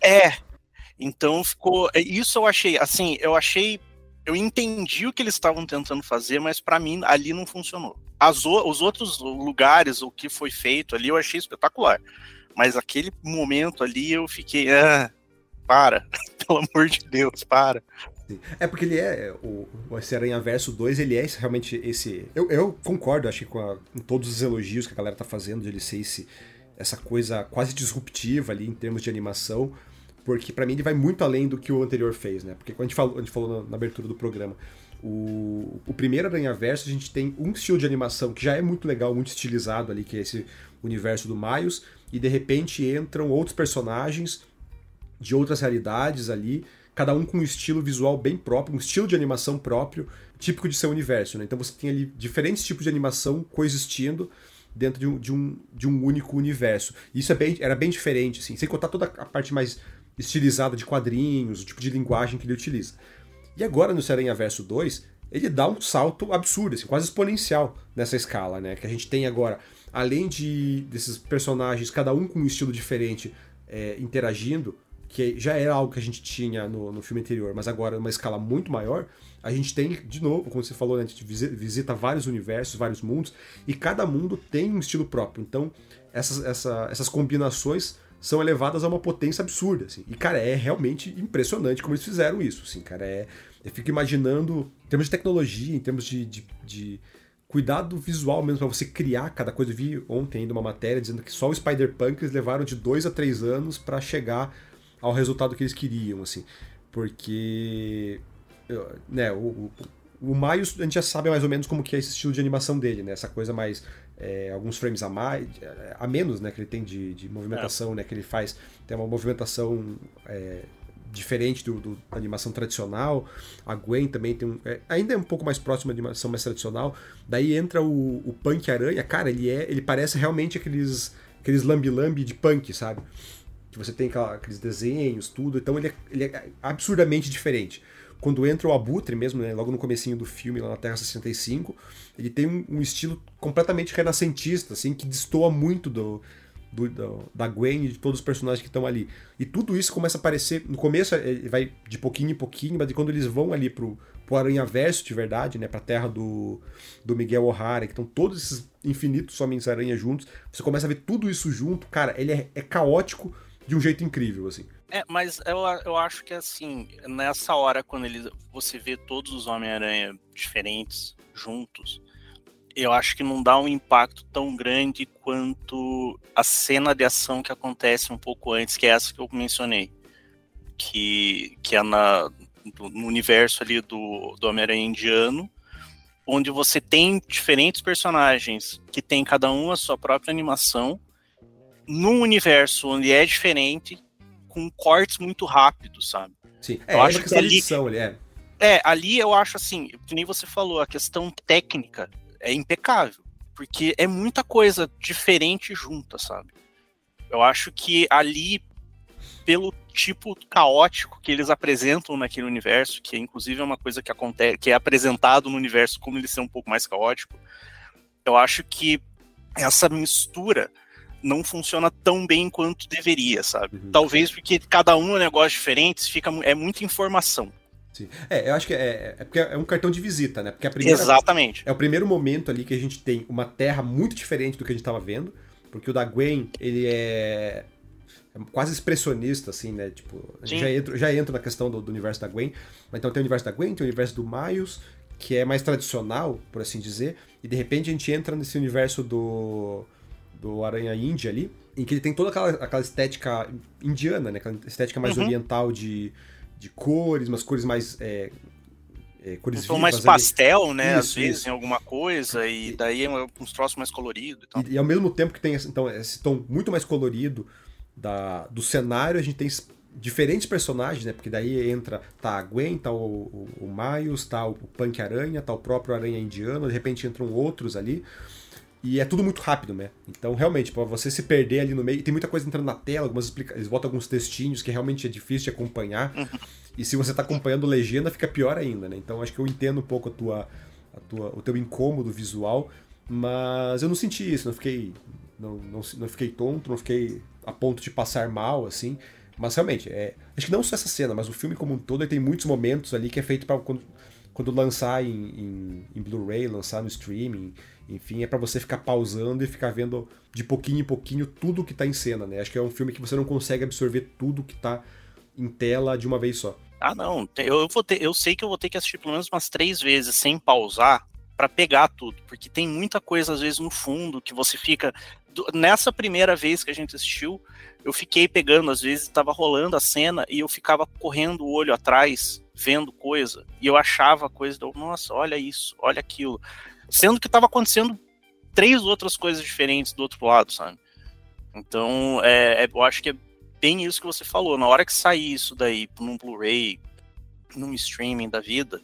É. Então ficou. Isso eu achei, assim, eu achei eu entendi o que eles estavam tentando fazer, mas para mim ali não funcionou. As, os outros lugares, o que foi feito ali, eu achei espetacular. Mas aquele momento ali eu fiquei. Ah, para, pelo amor de Deus, para. É porque ele é. O, esse Aranha Verso 2, ele é realmente esse. Eu, eu concordo, acho que com, a, com, todos os elogios que a galera tá fazendo de ele ser esse, essa coisa quase disruptiva ali em termos de animação porque para mim ele vai muito além do que o anterior fez, né? Porque quando a gente falou, a gente falou na, na abertura do programa, o, o primeiro Aranha Verso a gente tem um estilo de animação que já é muito legal, muito estilizado ali, que é esse universo do Miles, e de repente entram outros personagens de outras realidades ali, cada um com um estilo visual bem próprio, um estilo de animação próprio, típico de seu universo, né? Então você tem ali diferentes tipos de animação coexistindo dentro de um, de um, de um único universo. Isso é bem, era bem diferente, assim, sem contar toda a parte mais estilizada de quadrinhos, o tipo de linguagem que ele utiliza. E agora no Seranha Verso 2, ele dá um salto absurdo, assim, quase exponencial nessa escala, né? Que a gente tem agora, além de desses personagens, cada um com um estilo diferente, é, interagindo, que já era algo que a gente tinha no, no filme anterior, mas agora numa escala muito maior, a gente tem, de novo, como você falou, né, a gente visita vários universos, vários mundos, e cada mundo tem um estilo próprio. Então, essas, essa, essas combinações são elevadas a uma potência absurda, assim. E, cara, é realmente impressionante como eles fizeram isso, assim, cara. É, eu fico imaginando, em termos de tecnologia, em termos de, de, de cuidado visual mesmo para você criar cada coisa. Eu vi ontem ainda uma matéria dizendo que só o Spider-Punk eles levaram de dois a três anos para chegar ao resultado que eles queriam, assim. Porque, né, o, o, o Miles, a gente já sabe mais ou menos como que é esse estilo de animação dele, né? Essa coisa mais é, alguns frames a mais, a menos, né, que ele tem de, de movimentação, é. né, que ele faz, tem uma movimentação é, diferente do, do, da animação tradicional. A Gwen também tem um, é, ainda é um pouco mais próximo da animação mais tradicional. Daí entra o, o Punk Aranha, cara, ele é, ele parece realmente aqueles aqueles lambi-lambi de punk, sabe? Que você tem aqueles desenhos, tudo. Então ele é, ele é absurdamente diferente quando entra o Abutre mesmo, né, logo no comecinho do filme, lá na Terra 65, ele tem um, um estilo completamente renascentista, assim, que destoa muito do, do, do, da Gwen e de todos os personagens que estão ali. E tudo isso começa a aparecer. No começo ele vai de pouquinho em pouquinho, mas quando eles vão ali pro, pro Aranha Verso de verdade, né? Pra terra do, do Miguel O'Hara, que estão todos esses infinitos Homens-Aranha juntos, você começa a ver tudo isso junto, cara, ele é, é caótico de um jeito incrível, assim. É, mas eu, eu acho que assim, nessa hora, quando ele, você vê todos os Homem-Aranha diferentes juntos, eu acho que não dá um impacto tão grande quanto a cena de ação que acontece um pouco antes, que é essa que eu mencionei. Que, que é na, no universo ali do, do Homem-Aranha indiano, onde você tem diferentes personagens que tem cada um a sua própria animação, num universo onde é diferente, com cortes muito rápidos, sabe? Sim, é, eu é acho que ali, edição, ele é. É, ali eu acho assim, que nem você falou, a questão técnica é impecável, porque é muita coisa diferente junta, sabe? Eu acho que ali, pelo tipo caótico que eles apresentam naquele universo, que inclusive é uma coisa que acontece, que é apresentado no universo como ele ser um pouco mais caótico, eu acho que essa mistura não funciona tão bem quanto deveria, sabe? Uhum. Talvez porque cada um é um negócio diferente, fica, é muita informação. Sim. É, eu acho que é, é porque é um cartão de visita, né? Porque primeira, Exatamente. É o primeiro momento ali que a gente tem uma terra muito diferente do que a gente estava vendo, porque o da Gwen, ele é, é quase expressionista, assim, né? Tipo, a gente já entra, já entra na questão do, do, universo da Gwen. Mas então tem o universo da Gwen, tem o universo do Miles, que é mais tradicional, por assim dizer, e de repente a gente entra nesse universo do do Aranha Índia ali, em que ele tem toda aquela, aquela estética indiana, né? Aquela estética mais uhum. oriental de, de cores, umas cores mais. É, é, cores um vivas, mais pastel, ali. né? Isso, às vezes isso. em alguma coisa, e, e daí é uns troços mais coloridos. E, e, ao mesmo tempo que tem então, esse tom muito mais colorido da, do cenário, a gente tem diferentes personagens, né? Porque daí entra, tá a Gwen, tá o, o, o Miles, tá o Punk Aranha, tá o próprio Aranha Indiano, de repente entram outros ali. E é tudo muito rápido, né? Então, realmente, para você se perder ali no meio, tem muita coisa entrando na tela, algumas explica... eles botam alguns textinhos que realmente é difícil de acompanhar. Uhum. E se você tá acompanhando legenda, fica pior ainda, né? Então, acho que eu entendo um pouco a tua, a tua, o teu incômodo visual, mas eu não senti isso, não fiquei não, não, não fiquei tonto, não fiquei a ponto de passar mal, assim. Mas realmente, é, acho que não só essa cena, mas o filme como um todo ele tem muitos momentos ali que é feito para quando, lançar em, em, em Blu-ray, lançar no streaming, enfim, é para você ficar pausando e ficar vendo de pouquinho em pouquinho tudo que tá em cena, né? Acho que é um filme que você não consegue absorver tudo que tá em tela de uma vez só. Ah, não. Eu, vou ter, eu sei que eu vou ter que assistir pelo menos umas três vezes sem pausar para pegar tudo, porque tem muita coisa às vezes no fundo que você fica nessa primeira vez que a gente assistiu, eu fiquei pegando, às vezes estava rolando a cena e eu ficava correndo o olho atrás, vendo coisa, e eu achava coisa, do, nossa, olha isso, olha aquilo, sendo que estava acontecendo três outras coisas diferentes do outro lado, sabe? Então, é, é, eu acho que é bem isso que você falou. Na hora que sair isso daí num Blu-ray, num streaming da vida,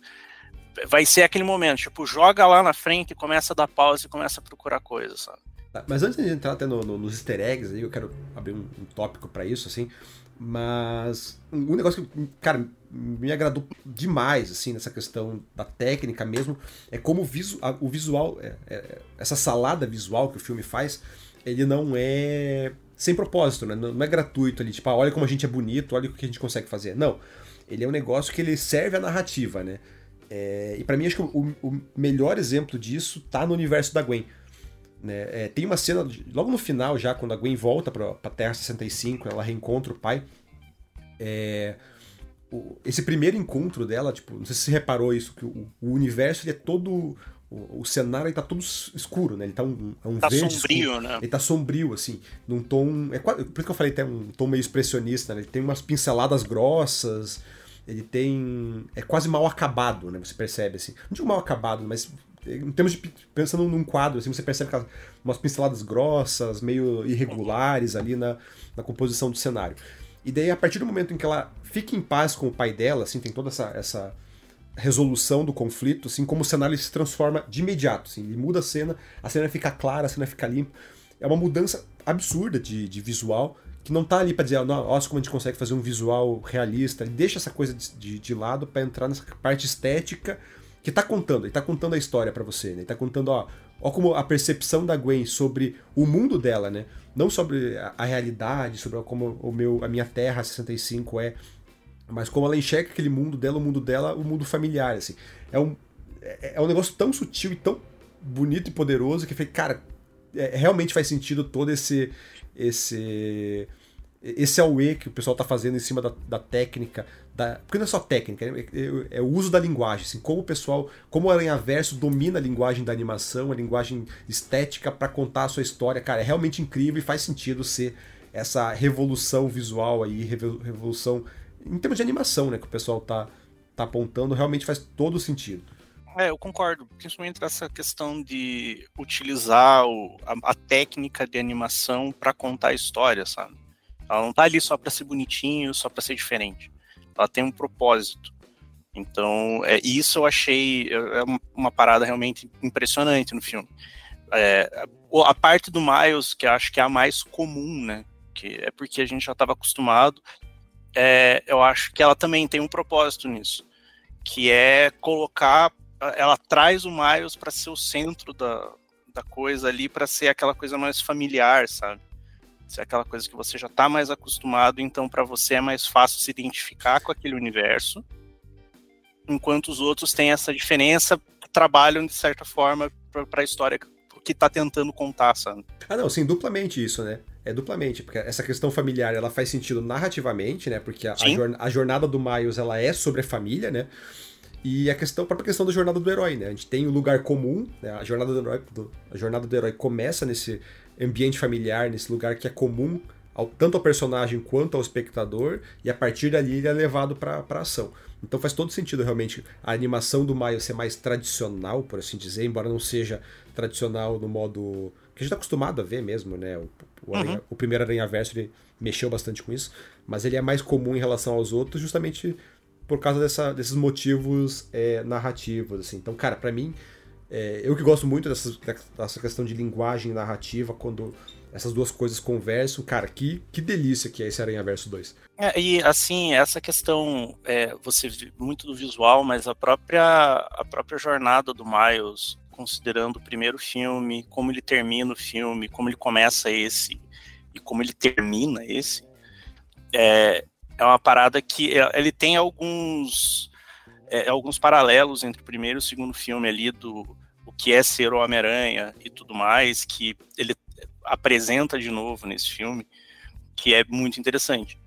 vai ser aquele momento, tipo, joga lá na frente, começa a dar pausa e começa a procurar coisas, sabe? Tá, mas antes de entrar até no, no, nos easter eggs, aí, eu quero abrir um, um tópico para isso, assim. Mas um negócio que, cara, me agradou demais, assim, nessa questão da técnica mesmo, é como o, visu, o visual, é, é, essa salada visual que o filme faz, ele não é sem propósito, né? Não é gratuito ali, tipo, ah, olha como a gente é bonito, olha o que a gente consegue fazer. Não. Ele é um negócio que ele serve à narrativa, né? É, e para mim, acho que o, o, melhor exemplo disso tá no universo da Gwen. Né? É, tem uma cena, logo no final, já, quando a Gwen volta pra, pra Terra 65, ela reencontra o pai. É, o, esse primeiro encontro dela, tipo, não sei se você reparou isso, que o, o universo ele é todo. O, o, cenário ele tá todo escuro, né? Ele tá um, é um tá verde sombrio, escuro. né? Ele tá sombrio, assim, num tom. É, por isso que eu falei até um tom meio expressionista, né? Ele tem umas pinceladas grossas, ele tem. É quase mal acabado, né? Você percebe, assim. Não digo mal acabado, mas em termos de pensando num quadro, assim, você percebe umas pinceladas grossas, meio irregulares ali na, na composição do cenário. E daí, a partir do momento em que ela fica em paz com o pai dela, assim, tem toda essa, essa resolução do conflito, assim, como o cenário se transforma de imediato, assim, ele muda a cena, a cena fica clara, a cena fica limpa. É uma mudança absurda de, de visual, que não tá ali para dizer, nossa, como a gente consegue fazer um visual realista. Ele deixa essa coisa de, de, de lado para entrar nessa parte estética que tá contando, ele tá contando a história para você, né? Ele tá contando, ó, ó como a percepção da Gwen sobre o mundo dela, né? Não sobre a, a realidade, sobre como o meu, a minha Terra 65 é, mas como ela enxerga aquele mundo dela, o mundo dela, o mundo familiar, assim. É um, é, é um negócio tão sutil e tão bonito e poderoso que eu falei, cara, é, realmente faz sentido todo esse esse esse E que o pessoal está fazendo em cima da, da técnica, da, porque não é só técnica, é, é, é, o uso da linguagem, assim, como o pessoal, como o Aranha Verso domina a linguagem da animação, a linguagem estética para contar a sua história, cara, é realmente incrível e faz sentido ser essa revolução visual aí, revolução em termos de animação, né, que o pessoal tá, tá apontando, realmente faz todo sentido. É, eu concordo, principalmente essa questão de utilizar o, a, a técnica de animação para contar a história, sabe? Ela não tá ali só para ser bonitinho, só para ser diferente. Ela tem um propósito. Então, é, isso eu achei é, é uma parada realmente impressionante no filme. É, a parte do Miles, que acho que é a mais comum, né? Que é porque a gente já estava acostumado. É, eu acho que ela também tem um propósito nisso, que é colocar, ela traz o Miles para ser o centro da, da coisa ali, para ser aquela coisa mais familiar, sabe? Se é aquela coisa que você já está mais acostumado, então para você é mais fácil se identificar com aquele universo, enquanto os outros têm essa diferença, trabalham de certa forma para a história que está tentando contar, sabe? Ah, não, sim, duplamente isso, né? É duplamente, porque essa questão familiar ela faz sentido narrativamente, né? Porque a, a, jornada do Miles ela é sobre a família, né? E a questão, a própria questão da jornada do herói, né? A gente tem o lugar comum, né? a, jornada do herói, do, a jornada do herói começa nesse, ambiente familiar, nesse lugar que é comum ao, tanto ao personagem quanto ao espectador, e a partir dali ele é levado para a ação. Então faz todo sentido realmente a animação do Maio ser mais tradicional, por assim dizer, embora não seja tradicional no modo que a gente tá acostumado a ver mesmo, né? O, o, Aranha, uhum. o primeiro Aranha Verso ele mexeu bastante com isso, mas ele é mais comum em relação aos outros, justamente por causa dessa, desses motivos é, narrativos, assim. Então, cara, para mim, é, eu que gosto muito dessa, dessa questão de linguagem narrativa, quando essas duas coisas conversam, cara, que, que delícia que é esse Aranha Verso 2. É, e assim, essa questão, é, você vê muito do visual, mas a própria, a própria jornada do Miles, considerando o primeiro filme, como ele termina o filme, como ele começa esse e como ele termina esse, é, é uma parada que é, ele tem alguns é, alguns paralelos entre o primeiro e o segundo filme ali do o que é ser o Homem-Aranha e tudo mais, que ele apresenta de novo nesse filme, que é muito interessante.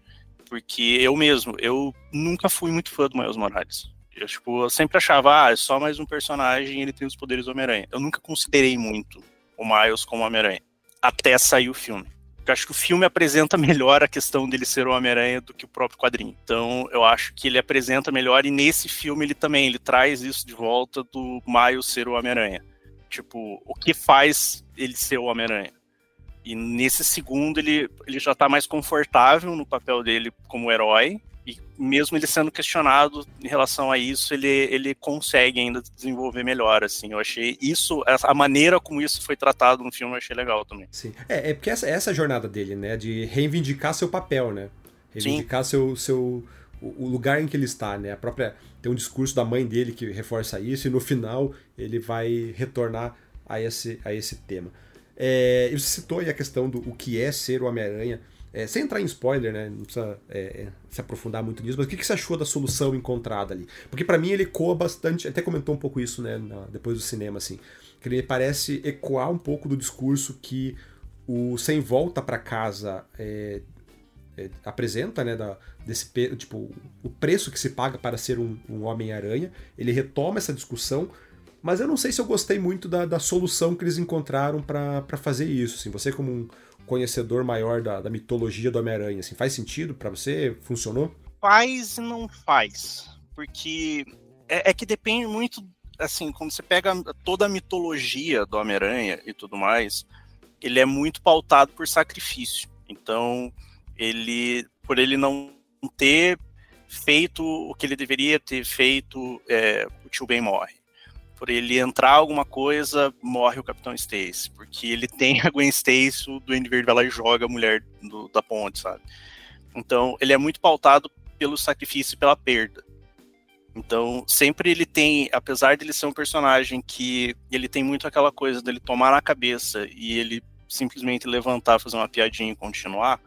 Porque eu mesmo, eu nunca fui muito fã do Miles Morales. Eu, tipo, eu sempre achava, ah, é só mais um personagem ele tem os poderes do Homem-Aranha. Eu nunca considerei muito o Miles como Homem-Aranha. Até sair o filme. Eu acho que o filme apresenta melhor a questão dele ser o Homem-Aranha do que o próprio quadrinho. Então, eu acho que ele apresenta melhor, e nesse filme ele também, ele traz isso de volta do Miles ser o Homem-Aranha. Tipo, o que faz ele ser o Homem-Aranha? E nesse segundo ele, ele já tá mais confortável no papel dele como herói, e mesmo ele sendo questionado em relação a isso, ele, ele consegue ainda desenvolver melhor, assim. Eu achei isso, a maneira como isso foi tratado no filme, eu achei legal também. Sim. É, é porque essa, essa jornada dele, né, de reivindicar seu papel, né? Reivindicar Sim. seu, seu o lugar em que ele está, né? A própria tem um discurso da mãe dele que reforça isso e no final ele vai retornar a esse, a esse tema. É, você citou aí a questão do o que é ser o Homem-Aranha. É, sem entrar em spoiler, né? Não precisa é, é, se aprofundar muito nisso, mas o que, que você achou da solução encontrada ali? Porque para mim ele ecoa bastante, até comentou um pouco isso, né? Na, depois do cinema, assim. Que ele parece ecoar um pouco do discurso que o Sem Volta para Casa é, é, apresenta, né? Da, desse, tipo, o preço que se paga para ser um, um Homem-Aranha. Ele retoma essa discussão, mas eu não sei se eu gostei muito da, da solução que eles encontraram para fazer isso. Assim. Você, como um conhecedor maior da, da mitologia do Homem-Aranha. Assim, faz sentido para você? Funcionou? Faz e não faz. Porque é, é, que depende muito. Assim, quando você pega toda a mitologia do Homem-Aranha e tudo mais, ele é muito pautado por sacrifício. Então, ele, por ele não ter feito o que ele deveria ter feito, é, o tio Ben morre por ele entrar alguma coisa, morre o Capitão Stacy. Porque ele tem a Gwen Stacy, o Duende Verde vai lá e joga a mulher do, da ponte, sabe? Então, ele é muito pautado pelo sacrifício e pela perda. Então, sempre ele tem, apesar de ele ser um personagem que ele tem muito aquela coisa dele tomar na cabeça e ele simplesmente levantar, fazer uma piadinha e continuar,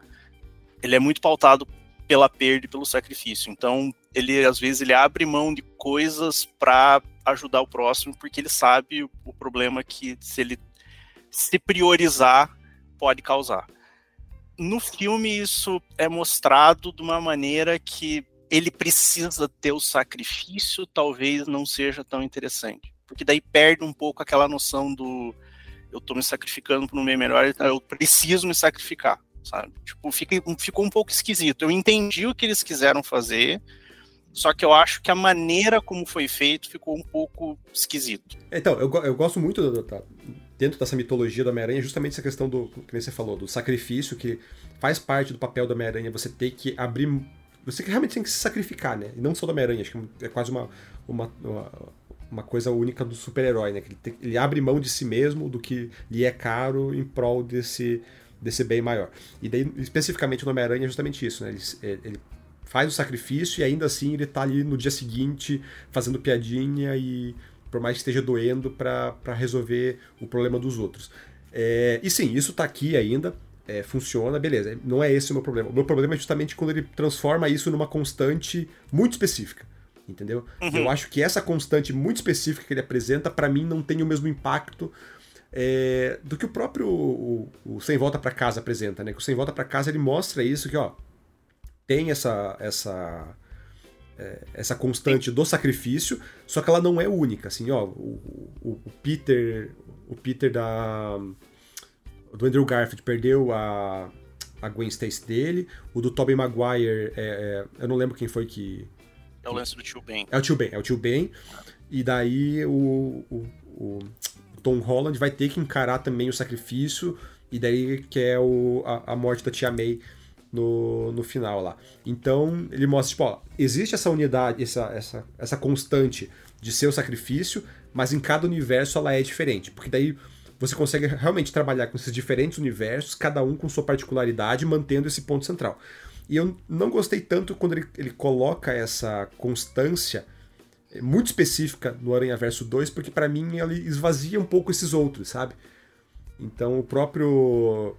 ele é muito pautado pela perda e pelo sacrifício. Então, ele às vezes ele abre mão de coisas para ajudar o próximo, porque ele sabe o problema que se ele se priorizar pode causar. No filme isso é mostrado de uma maneira que ele precisa ter o sacrifício, talvez não seja tão interessante. Porque daí perde um pouco aquela noção do eu tô me sacrificando para um meio melhor, eu preciso me sacrificar, sabe? Tipo, fica, ficou um pouco esquisito. Eu entendi o que eles quiseram fazer, só que eu acho que a maneira como foi feito ficou um pouco esquisito. Então, eu, eu gosto muito do, do, dentro dessa mitologia do Homem-Aranha, justamente essa questão do que você falou, do sacrifício, que faz parte do papel do Homem-Aranha, você ter que abrir. Você realmente tem que se sacrificar, né? E não só do Homem-Aranha, acho que é quase uma, uma, uma, uma coisa única do super-herói, né? Que ele, ele abre mão de si mesmo, do que lhe é caro, em prol desse, desse bem maior. E daí, especificamente no Homem-Aranha, é justamente isso, né? Ele, ele faz o sacrifício e ainda assim ele tá ali no dia seguinte fazendo piadinha e por mais que esteja doendo para resolver o problema dos outros. É, e sim, isso tá aqui ainda, é, funciona, beleza. Não é esse o meu problema. O meu problema é justamente quando ele transforma isso numa constante muito específica. Entendeu? Uhum. Eu acho que essa constante muito específica que ele apresenta, para mim, não tem o mesmo impacto é, do que o próprio o, o Sem Volta para Casa apresenta, né? Que o Sem Volta para Casa ele mostra isso que, ó, tem essa essa é, essa constante do sacrifício, só que ela não é única, assim, ó, o, o, o Peter o Peter da do Andrew Garfield perdeu a a Gwen Stacy dele, o do Tobey Maguire, é, é, eu não lembro quem foi que é o lance do tio Ben. É o tio Ben, é o tio Ben. E daí o, o, o Tom Holland vai ter que encarar também o sacrifício, e daí que é o, a, a morte da Tia May no, no final lá. Então ele mostra, tipo, ó, existe essa unidade, essa, essa, essa constante de seu sacrifício, mas em cada universo ela é diferente. Porque daí você consegue realmente trabalhar com esses diferentes universos, cada um com sua particularidade, mantendo esse ponto central. E eu não gostei tanto quando ele, ele coloca essa constância eh, muito específica no Aranha Verso 2, porque para mim ele esvazia um pouco esses outros, sabe? Então o próprio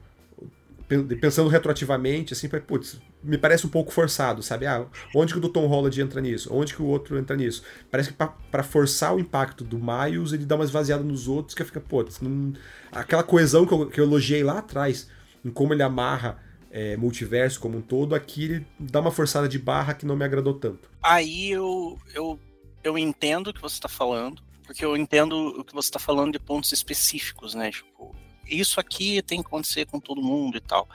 pensando retroativamente, assim, putz, me parece um pouco forçado, sabe? Ah, onde que o do Tom Holland entra nisso? Onde que o outro entra nisso? Parece que para forçar o impacto do Miles, ele dá uma esvaziada nos outros que fica, putz, não... aquela coesão que eu, que eu elogiei lá atrás, em como ele amarra é, multiverso como um todo, aqui ele dá uma forçada de barra que não me agradou tanto. Aí eu, eu, eu entendo o que você está falando, porque eu entendo o que você está falando de pontos específicos, né? Tipo, isso aqui tem que acontecer com todo mundo e tal.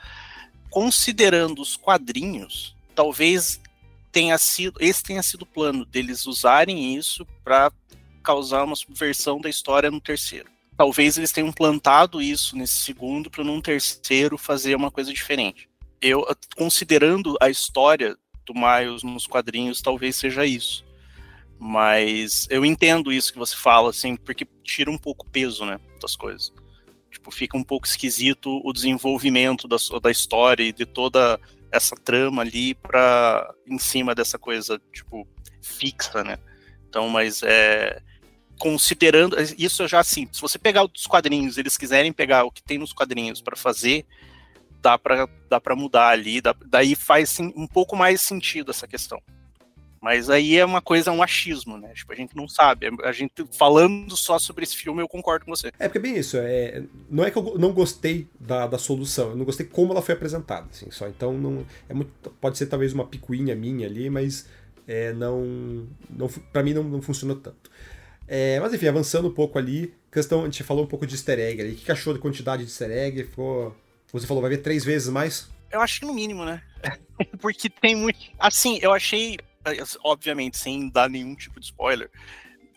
Considerando os quadrinhos, talvez tenha sido esse tenha sido o plano deles usarem isso para causar uma subversão da história no terceiro. Talvez eles tenham plantado isso nesse segundo para num terceiro fazer uma coisa diferente. Eu considerando a história do Miles nos quadrinhos, talvez seja isso. Mas eu entendo isso que você fala, assim, porque tira um pouco o peso, né, das coisas. Tipo, fica um pouco esquisito o desenvolvimento da, da história e de toda essa trama ali para em cima dessa coisa, tipo, fixa, né? Então, mas é considerando isso já assim, se você pegar os quadrinhos, eles quiserem pegar o que tem nos quadrinhos para fazer, dá para dá para mudar ali, dá, daí faz sim, um pouco mais sentido essa questão. Mas aí é uma coisa, um achismo, né? Tipo, a gente não sabe. A gente falando só sobre esse filme, eu concordo com você. É porque é bem isso. É, não é que eu não gostei da, da solução, eu não gostei como ela foi apresentada, assim, só. Então não é muito, pode ser talvez uma picuinha minha ali, mas é, não, não para mim não, não funcionou tanto. É, mas enfim, avançando um pouco ali, questão, a gente falou um pouco de easter egg ali. O que achou da quantidade de easter egg? Ficou, você falou, vai ver três vezes mais? Eu acho que no mínimo, né? Porque tem muito. Assim, eu achei obviamente, sem dar nenhum tipo de spoiler,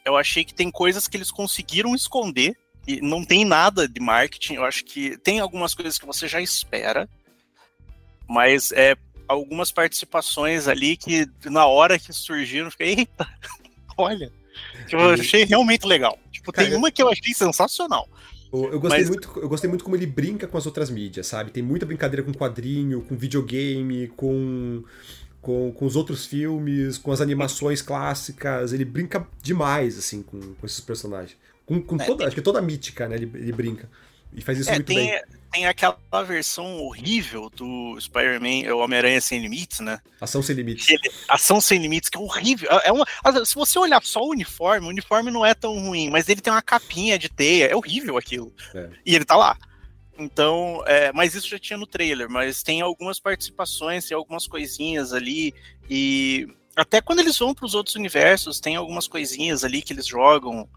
eu achei que tem coisas que eles conseguiram esconder e não tem nada de marketing. Eu acho que tem algumas coisas que você já espera, mas é algumas participações ali que na hora que surgiram, eu fiquei, eita, olha. Tipo, eu achei realmente legal. Tipo, tem uma que eu achei sensacional. Eu gostei, Mas... muito, eu gostei muito como ele brinca com as outras mídias, sabe? Tem muita brincadeira com quadrinho, com videogame, com com, com os outros filmes, com as animações clássicas. Ele brinca demais, assim, com, com esses personagens. Com, com é, toda, tem... acho que toda a mítica, né? Ele, ele brinca. E faz isso é, muito tem, bem. Tem aquela versão horrível do Spider-Man, o Homem-Aranha Sem Limites, né? Ação Sem Limites. Ele, Ação Sem Limites, que é horrível. É uma, se você olhar só o uniforme, o uniforme não é tão ruim, mas ele tem uma capinha de teia. É horrível aquilo. É. E ele tá lá. Então, é, mas isso já tinha no trailer, mas tem algumas participações, tem algumas coisinhas ali, e até quando eles vão para os outros universos, tem algumas coisinhas ali que eles jogam,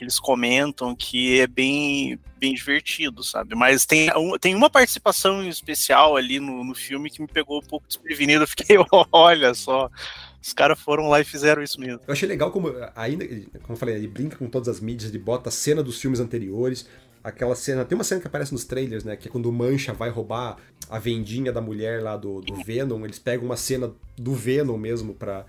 que eles comentam, que é bem, bem divertido, sabe? Mas tem, um, tem uma participação especial ali no, no filme que me pegou um pouco desprevenido, eu fiquei, olha só, os caras foram lá e fizeram isso mesmo. Eu achei legal como, ainda, como eu falei, ele brinca com todas as mídias, ele bota a cena dos filmes anteriores, aquela cena. Tem uma cena que aparece nos trailers, né? Que é quando o Mancha vai roubar a vendinha da mulher lá do, do Venom. Eles pegam uma cena do Venom mesmo pra,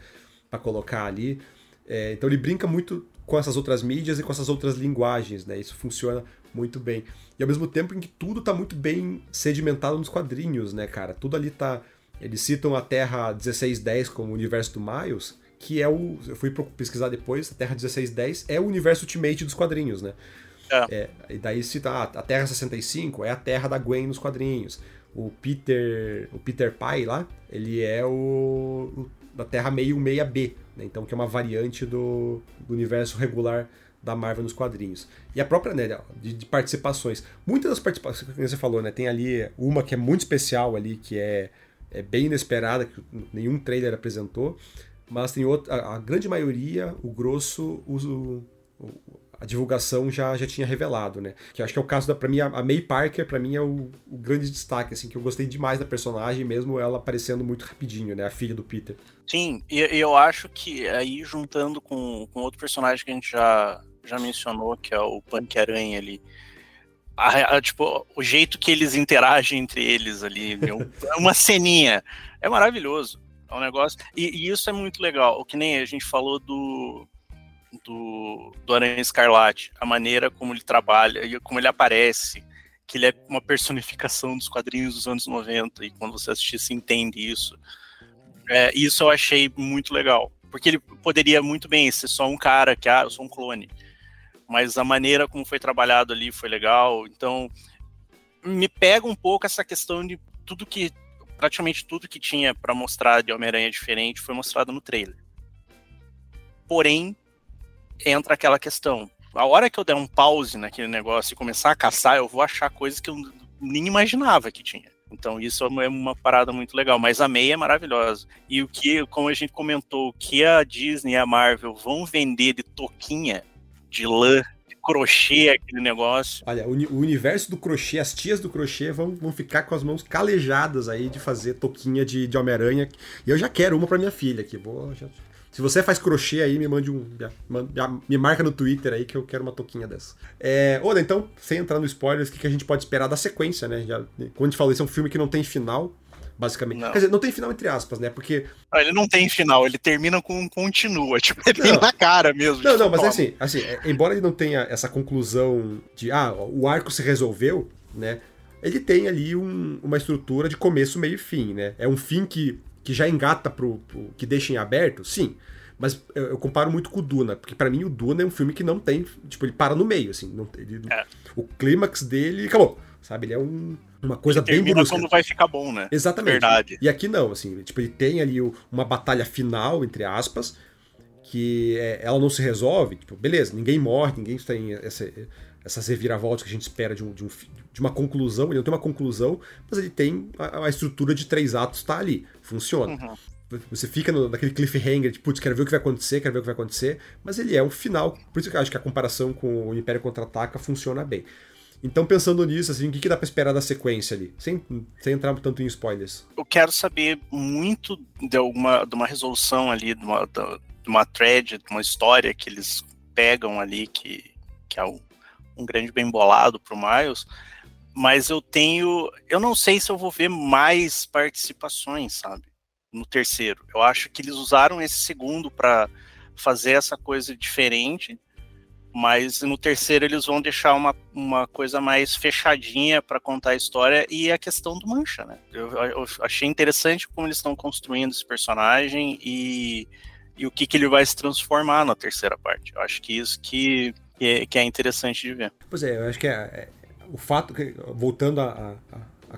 pra colocar ali. É, então ele brinca muito com essas outras mídias e com essas outras linguagens, né? Isso funciona muito bem. E ao mesmo tempo em que tudo tá muito bem sedimentado nos quadrinhos, né, cara? Tudo ali tá. Eles citam a Terra 1610 como o universo do Miles, que é o. Eu fui pesquisar depois, a Terra 1610 é o universo Ultimate dos quadrinhos, né? É. É, e daí cita ah, a Terra 65 é a Terra da Gwen nos quadrinhos. O Peter, o Peter Pai lá, ele é o, o da Terra 616B, né? então que é uma variante do, do, universo regular da Marvel nos quadrinhos. E a própria, né, de, de, participações. Muitas das participações que você falou, né, tem ali uma que é muito especial ali, que é, é bem inesperada, que nenhum trailer apresentou, mas tem outra, a, a grande maioria, o grosso, usa o, a divulgação já, já tinha revelado, né? Que acho que é o caso da, para mim, a May Parker, para mim é o, o, grande destaque, assim, que eu gostei demais da personagem, mesmo ela aparecendo muito rapidinho, né? A filha do Peter. Sim, e eu acho que aí juntando com, com outro personagem que a gente já, já mencionou, que é o Punk Aranha ali. A, a, tipo, o jeito que eles interagem entre eles ali, meu, é uma ceninha. É maravilhoso. É um negócio. E, e, isso é muito legal. O que nem a gente falou do, do, do Aranha Escarlate, a maneira como ele trabalha e como ele aparece, que ele é uma personificação dos quadrinhos dos anos 90, e quando você assistir, você entende isso. É, isso eu achei muito legal. Porque ele poderia muito bem ser só um cara que, ah, eu sou um clone. Mas a maneira como foi trabalhado ali foi legal. Então, me pega um pouco essa questão de tudo que praticamente tudo que tinha para mostrar de Homem-Aranha diferente foi mostrado no trailer. Porém, entra aquela questão. A hora que eu der um pause naquele negócio e começar a caçar, eu vou achar coisas que eu nem imaginava que tinha. Então isso é uma parada muito legal. Mas a meia é maravilhosa. E o que, como a gente comentou, o que a Disney e a Marvel vão vender de toquinha, de lã, crochê, aquele negócio. Olha, o, o, universo do crochê, as tias do crochê vão, vão ficar com as mãos calejadas aí de fazer toquinha de, de Homem-Aranha. E eu já quero uma para minha filha aqui. Vou, já... Se você faz crochê aí, me mande um. Me marca no Twitter aí que eu quero uma toquinha dessa. É, Oda, então, sem entrar no spoilers, o que, que a gente pode esperar da sequência, né? Já, quando a gente falou, esse é um filme que não tem final basicamente. Não. Quer dizer, não tem final entre aspas, né? Porque. Não, ele não tem final, ele termina com um continua, tipo, ele na cara mesmo. Não, não, mas é assim, assim, é, embora ele não tenha essa conclusão de ah, o arco se resolveu, né? Ele tem ali um, uma estrutura de começo, meio e fim, né? É um fim que, que já engata pro, pro que deixa em aberto, sim. Mas eu, eu, comparo muito com o Duna, porque para mim o Duna é um filme que não tem, tipo, ele para no meio, assim, não, ele, é. o clímax dele acabou, sabe? Ele é um uma coisa bem brusca. quando vai ficar bom, né? Exatamente. Verdade. E aqui não, assim, tipo, ele tem ali uma batalha final, entre aspas, que é, ela não se resolve, tipo, beleza, ninguém morre, ninguém tem essa, essas reviravoltas que a gente espera de, um, de, um, de, uma conclusão, ele não tem uma conclusão, mas ele tem a, a estrutura de três atos, tá ali, funciona. Uhum. Você fica no, naquele cliffhanger de, putz, quero ver o que vai acontecer, quero ver o que vai acontecer, mas ele é um final, por isso que eu acho que a comparação com o Império Contra-Ataca funciona bem. Então, pensando nisso, assim, o que, que dá pra esperar da sequência ali? Sem, sem entrar tanto em spoilers. Eu quero saber muito de, alguma, de uma resolução ali, de uma, de uma thread, de uma história que eles pegam ali, que, que é um, um grande bem bolado pro Miles. Mas eu tenho. Eu não sei se eu vou ver mais participações, sabe? No terceiro. Eu acho que eles usaram esse segundo para fazer essa coisa diferente mas no terceiro eles vão deixar uma, uma coisa mais fechadinha para contar a história e a questão do Mancha, né? Eu, eu achei interessante como eles estão construindo esse personagem e, e o que, que ele vai se transformar na terceira parte. Eu acho que isso que, que, é, que é interessante de ver. Pois é, eu acho que é, é o fato que, voltando a,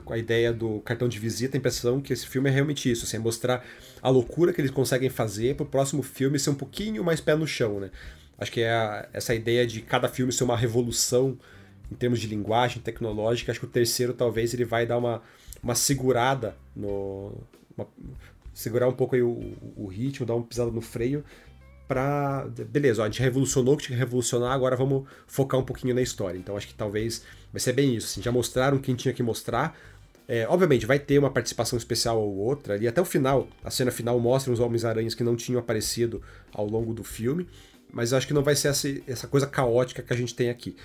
a, ideia do cartão de visita, a impressão que esse filme é realmente isso, assim, é mostrar a loucura que eles conseguem fazer para o próximo filme ser um pouquinho mais pé no chão, né? Acho que é a, essa ideia de cada filme ser uma revolução em termos de linguagem tecnológica. Acho que o terceiro talvez ele vai dar uma, uma segurada no. Uma, segurar um pouco aí o, o, ritmo, dar uma pisada no freio. Pra. Beleza, ó, a gente revolucionou o que tinha que revolucionar, agora vamos focar um pouquinho na história. Então acho que talvez vai ser bem isso. Assim, já mostraram quem tinha que mostrar. É, obviamente, vai ter uma participação especial ou outra ali. Até o final, a cena final mostra os Homens-Aranhas que não tinham aparecido ao longo do filme mas acho que não vai ser essa, essa coisa caótica que a gente tem aqui.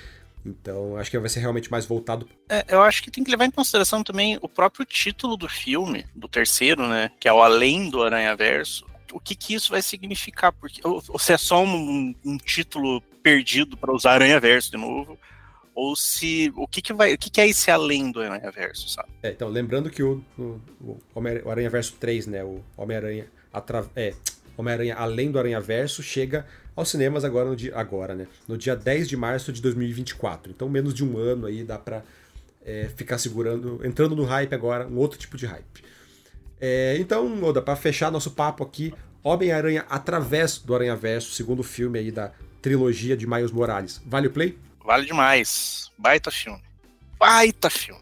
Então, acho que vai ser realmente mais voltado. É, eu acho que tem que levar em consideração também o próprio título do filme, do terceiro, né? Que é o Além do Aranha Verso. O que, que isso vai significar? Porque, ou, ou se é só um, um título perdido para usar Aranha Verso de novo, ou se o que, que vai, o que, que é esse além do Aranha Verso, sabe? É, então lembrando que o, o, o Aranha Verso 3, né, o Homem-Aranha é, Homem-Aranha Além do Aranha Verso chega aos cinemas agora no dia, agora, né? No dia 10 de março de 2024. Então, menos de um ano aí dá pra é, ficar segurando, entrando no hype agora, um outro tipo de hype. É, então, Oda, para fechar nosso papo aqui, Homem-Aranha através do Aranha Verso, segundo filme aí da trilogia de Miles Morales. Vale o play? Vale demais. Baita filme. Baita filme.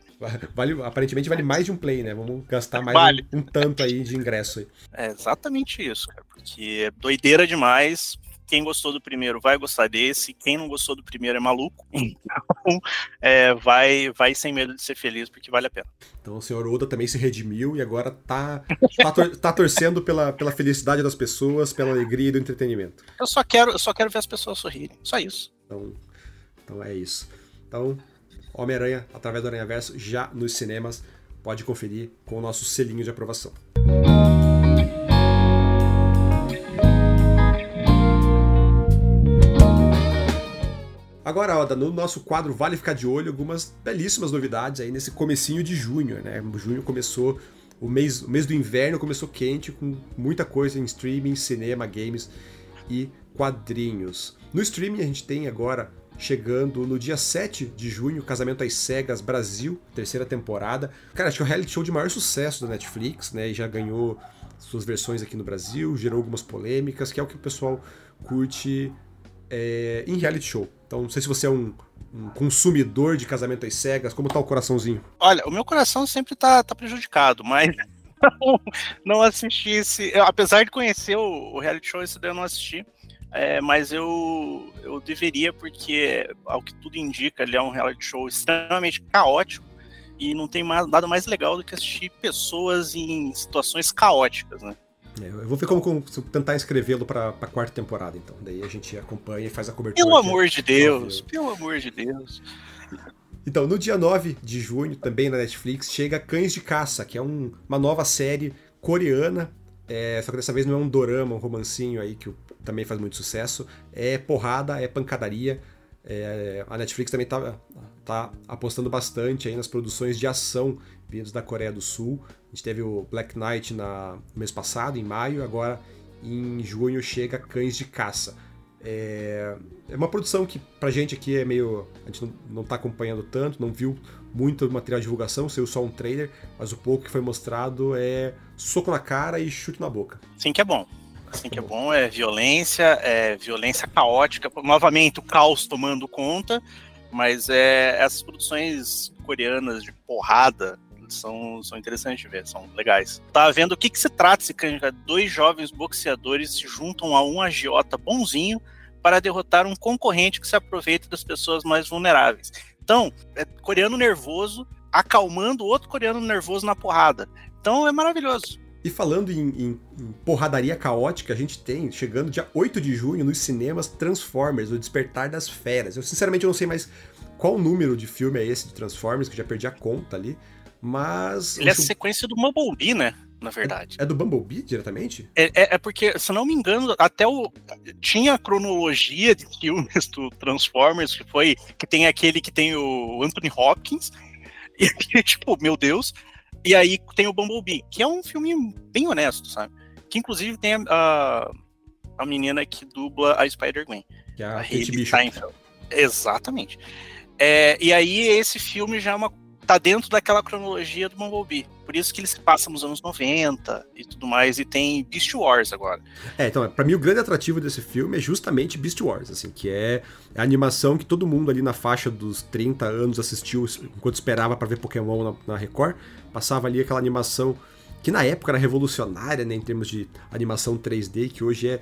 Vale, aparentemente vale mais de um play, né? Vamos gastar mais vale. um, um, tanto aí de ingresso aí. É exatamente isso, cara. Porque é doideira demais quem gostou do primeiro vai gostar desse, quem não gostou do primeiro é maluco, então é, vai, vai sem medo de ser feliz, porque vale a pena. Então o senhor Oda também se redimiu e agora tá, tá, tor tá torcendo pela, pela felicidade das pessoas, pela alegria e do entretenimento. Eu só quero, eu só quero ver as pessoas sorrirem, só isso. Então, então é isso. Então, Homem-Aranha, através do Aranha Verso, já nos cinemas, pode conferir com o nosso selinho de aprovação. Agora, Oda, no nosso quadro Vale Ficar de Olho, algumas belíssimas novidades aí nesse comecinho de junho, né? Junho começou, o mês, o mês do inverno começou quente, com muita coisa em streaming, cinema, games e quadrinhos. No streaming a gente tem agora, chegando no dia 7 de junho, Casamento às Cegas Brasil, terceira temporada. Cara, acho que é o reality show de maior sucesso da Netflix, né? E já ganhou suas versões aqui no Brasil, gerou algumas polêmicas, que é o que o pessoal curte é, em reality show. Então, não sei se você é um, um, consumidor de casamento às cegas, como tá o coraçãozinho? Olha, o meu coração sempre tá, tá prejudicado, mas não, não assisti esse. Eu, apesar de conhecer o, o, reality show, esse daí eu não assisti. É, mas eu, eu deveria, porque, ao que tudo indica, ele é um reality show extremamente caótico e não tem mais, nada mais legal do que assistir pessoas em situações caóticas, né? É, eu vou ver como, como tentar inscrevê-lo para a quarta temporada, então. Daí a gente acompanha e faz a cobertura. Pelo amor de Deus, pelo amor de Deus. Então, no dia 9 de junho, também na Netflix, chega Cães de Caça, que é um, uma nova série coreana. É, só que dessa vez não é um dorama, um romancinho aí que também faz muito sucesso. É porrada, é pancadaria. É, a Netflix também tá, tá apostando bastante aí nas produções de ação vindos da Coreia do Sul. A gente teve o Black Knight na, no mês passado, em maio, agora em junho chega Cães de Caça. É, é uma produção que pra gente aqui é meio. A gente não, não tá acompanhando tanto, não viu muito material de divulgação, saiu só um trailer, mas o pouco que foi mostrado é soco na cara e chute na boca. Sim que é bom. Assim que é bom, é violência, é violência caótica, novamente o caos tomando conta, mas é essas produções coreanas de porrada são, são interessantes de ver, são legais. Tá vendo o que, que se trata esse cândido? Dois jovens boxeadores se juntam a um agiota bonzinho para derrotar um concorrente que se aproveita das pessoas mais vulneráveis. Então, é coreano nervoso acalmando outro coreano nervoso na porrada. Então é maravilhoso. E falando em, em, em, porradaria caótica, a gente tem, chegando dia 8 de junho, nos cinemas, Transformers, O Despertar das Feras. Eu sinceramente não sei mais qual número de filme é esse de Transformers, que já perdi a conta ali. Mas. Ele é a sequência do Bumblebee, né? Na verdade. É, é do Bumblebee diretamente? É, é, é, porque, se não me engano, até o. Tinha a cronologia de filmes do Transformers, que foi. Que tem aquele que tem o Anthony Hopkins. E tipo, meu Deus. E aí tem o Bumblebee, que é um filme bem honesto, sabe? Que inclusive tem a, a menina que dubla a Spider-Gwen. Que é a, a Steinfeld. Exatamente. É, e aí esse filme já é uma tá dentro daquela cronologia do Bumblebee. Por isso que ele se passa nos anos 90 e tudo mais, e tem Beast Wars agora. É, então, para mim o grande atrativo desse filme é justamente Beast Wars, assim, que é a animação que todo mundo ali na faixa dos 30 anos assistiu enquanto esperava para ver Pokémon na, na Record. Passava ali aquela animação que na época era revolucionária, né, em termos de animação 3D, que hoje é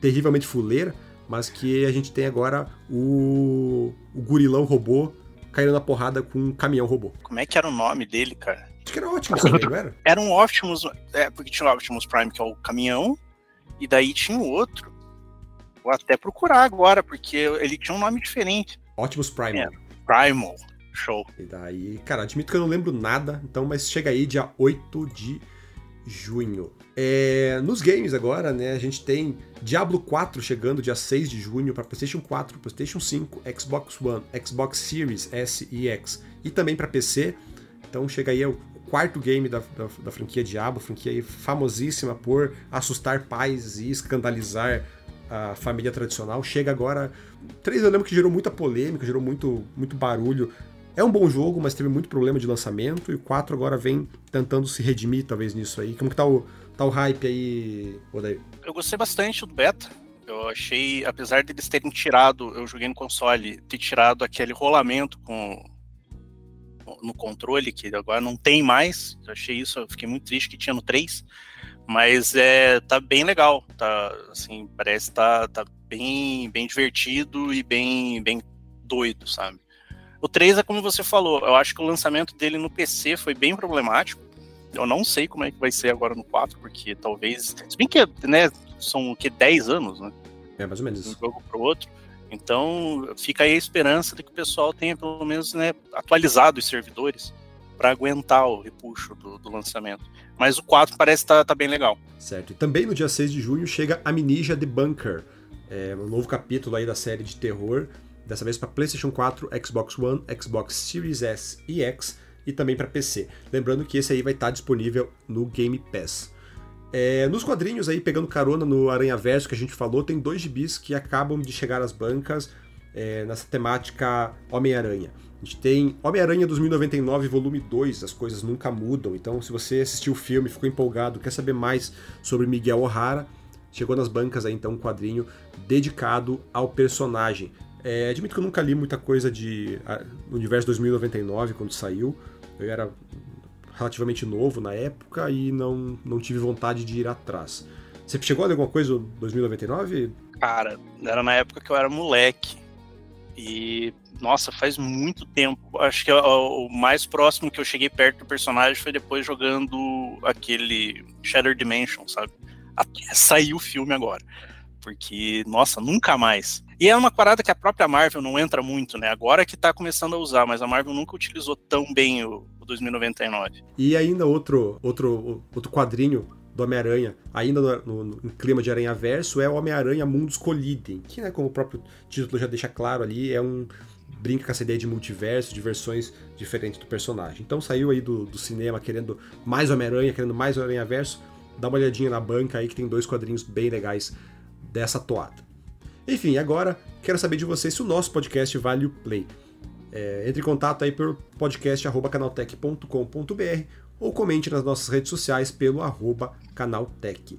terrivelmente fuleira, mas que a gente tem agora o, o gurilão robô caindo na porrada com um caminhão robô. Como é que era o nome dele, cara? Acho que era Optimus também, não era? Era um Optimus, é, porque tinha o Optimus Prime, que é o caminhão, e daí tinha o outro. Vou até procurar agora, porque ele tinha um nome diferente. Optimus Prime. É, Primal. Show. E daí, cara, admito que eu não lembro nada, então, mas chega aí dia 8 de junho. É, nos games agora, né, a gente tem Diablo 4 chegando dia 6 de junho para PlayStation 4, PlayStation 5, Xbox One, Xbox Series S e X e também para PC. Então chega aí o quarto game da, da, da franquia Diablo, franquia famosíssima por assustar pais e escandalizar a família tradicional. Chega agora. Três eu lembro que gerou muita polêmica, gerou muito, muito barulho é um bom jogo, mas teve muito problema de lançamento, e o 4 agora vem tentando se redimir, talvez, nisso aí. Como que tá o, tá o hype aí, Odair? Eu gostei bastante do beta. Eu achei, apesar de eles terem tirado, eu joguei no console, ter tirado aquele rolamento com no controle, que agora não tem mais. Eu achei isso, eu fiquei muito triste que tinha no 3. Mas é, tá bem legal, tá, assim, parece tá, tá bem, bem divertido e bem, bem doido, sabe? O 3 é como você falou, eu acho que o lançamento dele no PC foi bem problemático. Eu não sei como é que vai ser agora no 4, porque talvez. Se bem que, né, são o que 10 anos, né? É, mais ou menos. De um jogo pro outro. Então, fica aí a esperança de que o pessoal tenha pelo menos né, atualizado os servidores para aguentar o repuxo do, do, lançamento. Mas o 4 parece estar tá, tá bem legal. Certo. E também no dia 6 de junho chega Amnesia The Bunker, é um novo capítulo aí da série de terror, dessa vez para PlayStation 4, Xbox One, Xbox Series S e X e também para PC. Lembrando que esse aí vai estar tá disponível no Game Pass. É, nos quadrinhos aí, pegando carona no Aranha Verso que a gente falou, tem dois gibis que acabam de chegar às bancas é, nessa temática Homem-Aranha. A gente tem Homem-Aranha 2099, volume 2, as coisas nunca mudam. Então, se você assistiu o filme, ficou empolgado, quer saber mais sobre Miguel O'Hara, chegou nas bancas aí então um quadrinho dedicado ao personagem. É, admito que eu nunca li muita coisa de a, Universo 2099 quando saiu. Eu era relativamente novo na época e não, não tive vontade de ir atrás. Você chegou a ler alguma coisa em 2099? Cara, era na época que eu era moleque. E, nossa, faz muito tempo. Acho que o mais próximo que eu cheguei perto do personagem foi depois jogando aquele Shadow Dimension, sabe? Até saiu o filme agora. Porque, nossa, nunca mais. E é uma parada que a própria Marvel não entra muito, né? Agora que tá começando a usar, mas a Marvel nunca utilizou tão bem o, o 2099. E ainda outro, outro, outro quadrinho do Homem-Aranha, ainda no, no, no, clima de Aranha Verso, é o Homem-Aranha Mundos Colidem, que, né, como o próprio título já deixa claro ali, é um brinca com essa ideia de multiverso, de versões diferentes do personagem. Então saiu aí do, do cinema querendo mais Homem-Aranha, querendo mais Aranha Verso, dá uma olhadinha na banca aí que tem dois quadrinhos bem legais dessa toada. Enfim, agora quero saber de vocês se o nosso podcast vale o play. É, entre em contato aí pelo podcast.canaltech.com.br ou comente nas nossas redes sociais pelo arroba canaltech.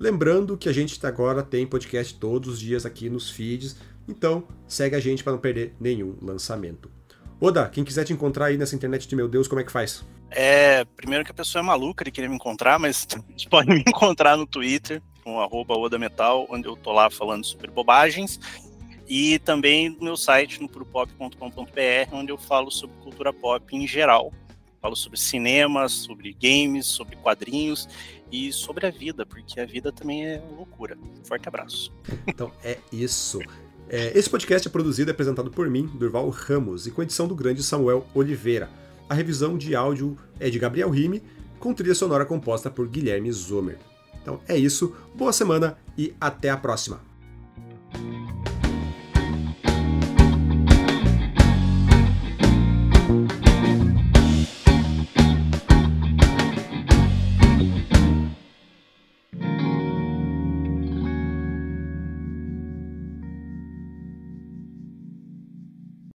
Lembrando que a gente agora tem podcast todos os dias aqui nos feeds, então segue a gente para não perder nenhum lançamento. Oda, quem quiser te encontrar aí nessa internet de meu Deus, como é que faz? É, primeiro que a pessoa é maluca de querer me encontrar, mas pode me encontrar no Twitter, com arroba odametal, onde eu tô lá falando sobre bobagens, e também no meu site, no puropop.com.br, onde eu falo sobre cultura pop em geral. Falo sobre cinema, sobre games, sobre quadrinhos e sobre a vida, porque a vida também é loucura. Forte abraço. Então é isso. É, esse podcast é produzido e apresentado por mim, Durval Ramos, e com edição do grande Samuel Oliveira. A revisão de áudio é de Gabriel Rime, com trilha sonora composta por Guilherme Zomer. Então é isso, boa semana e até a próxima!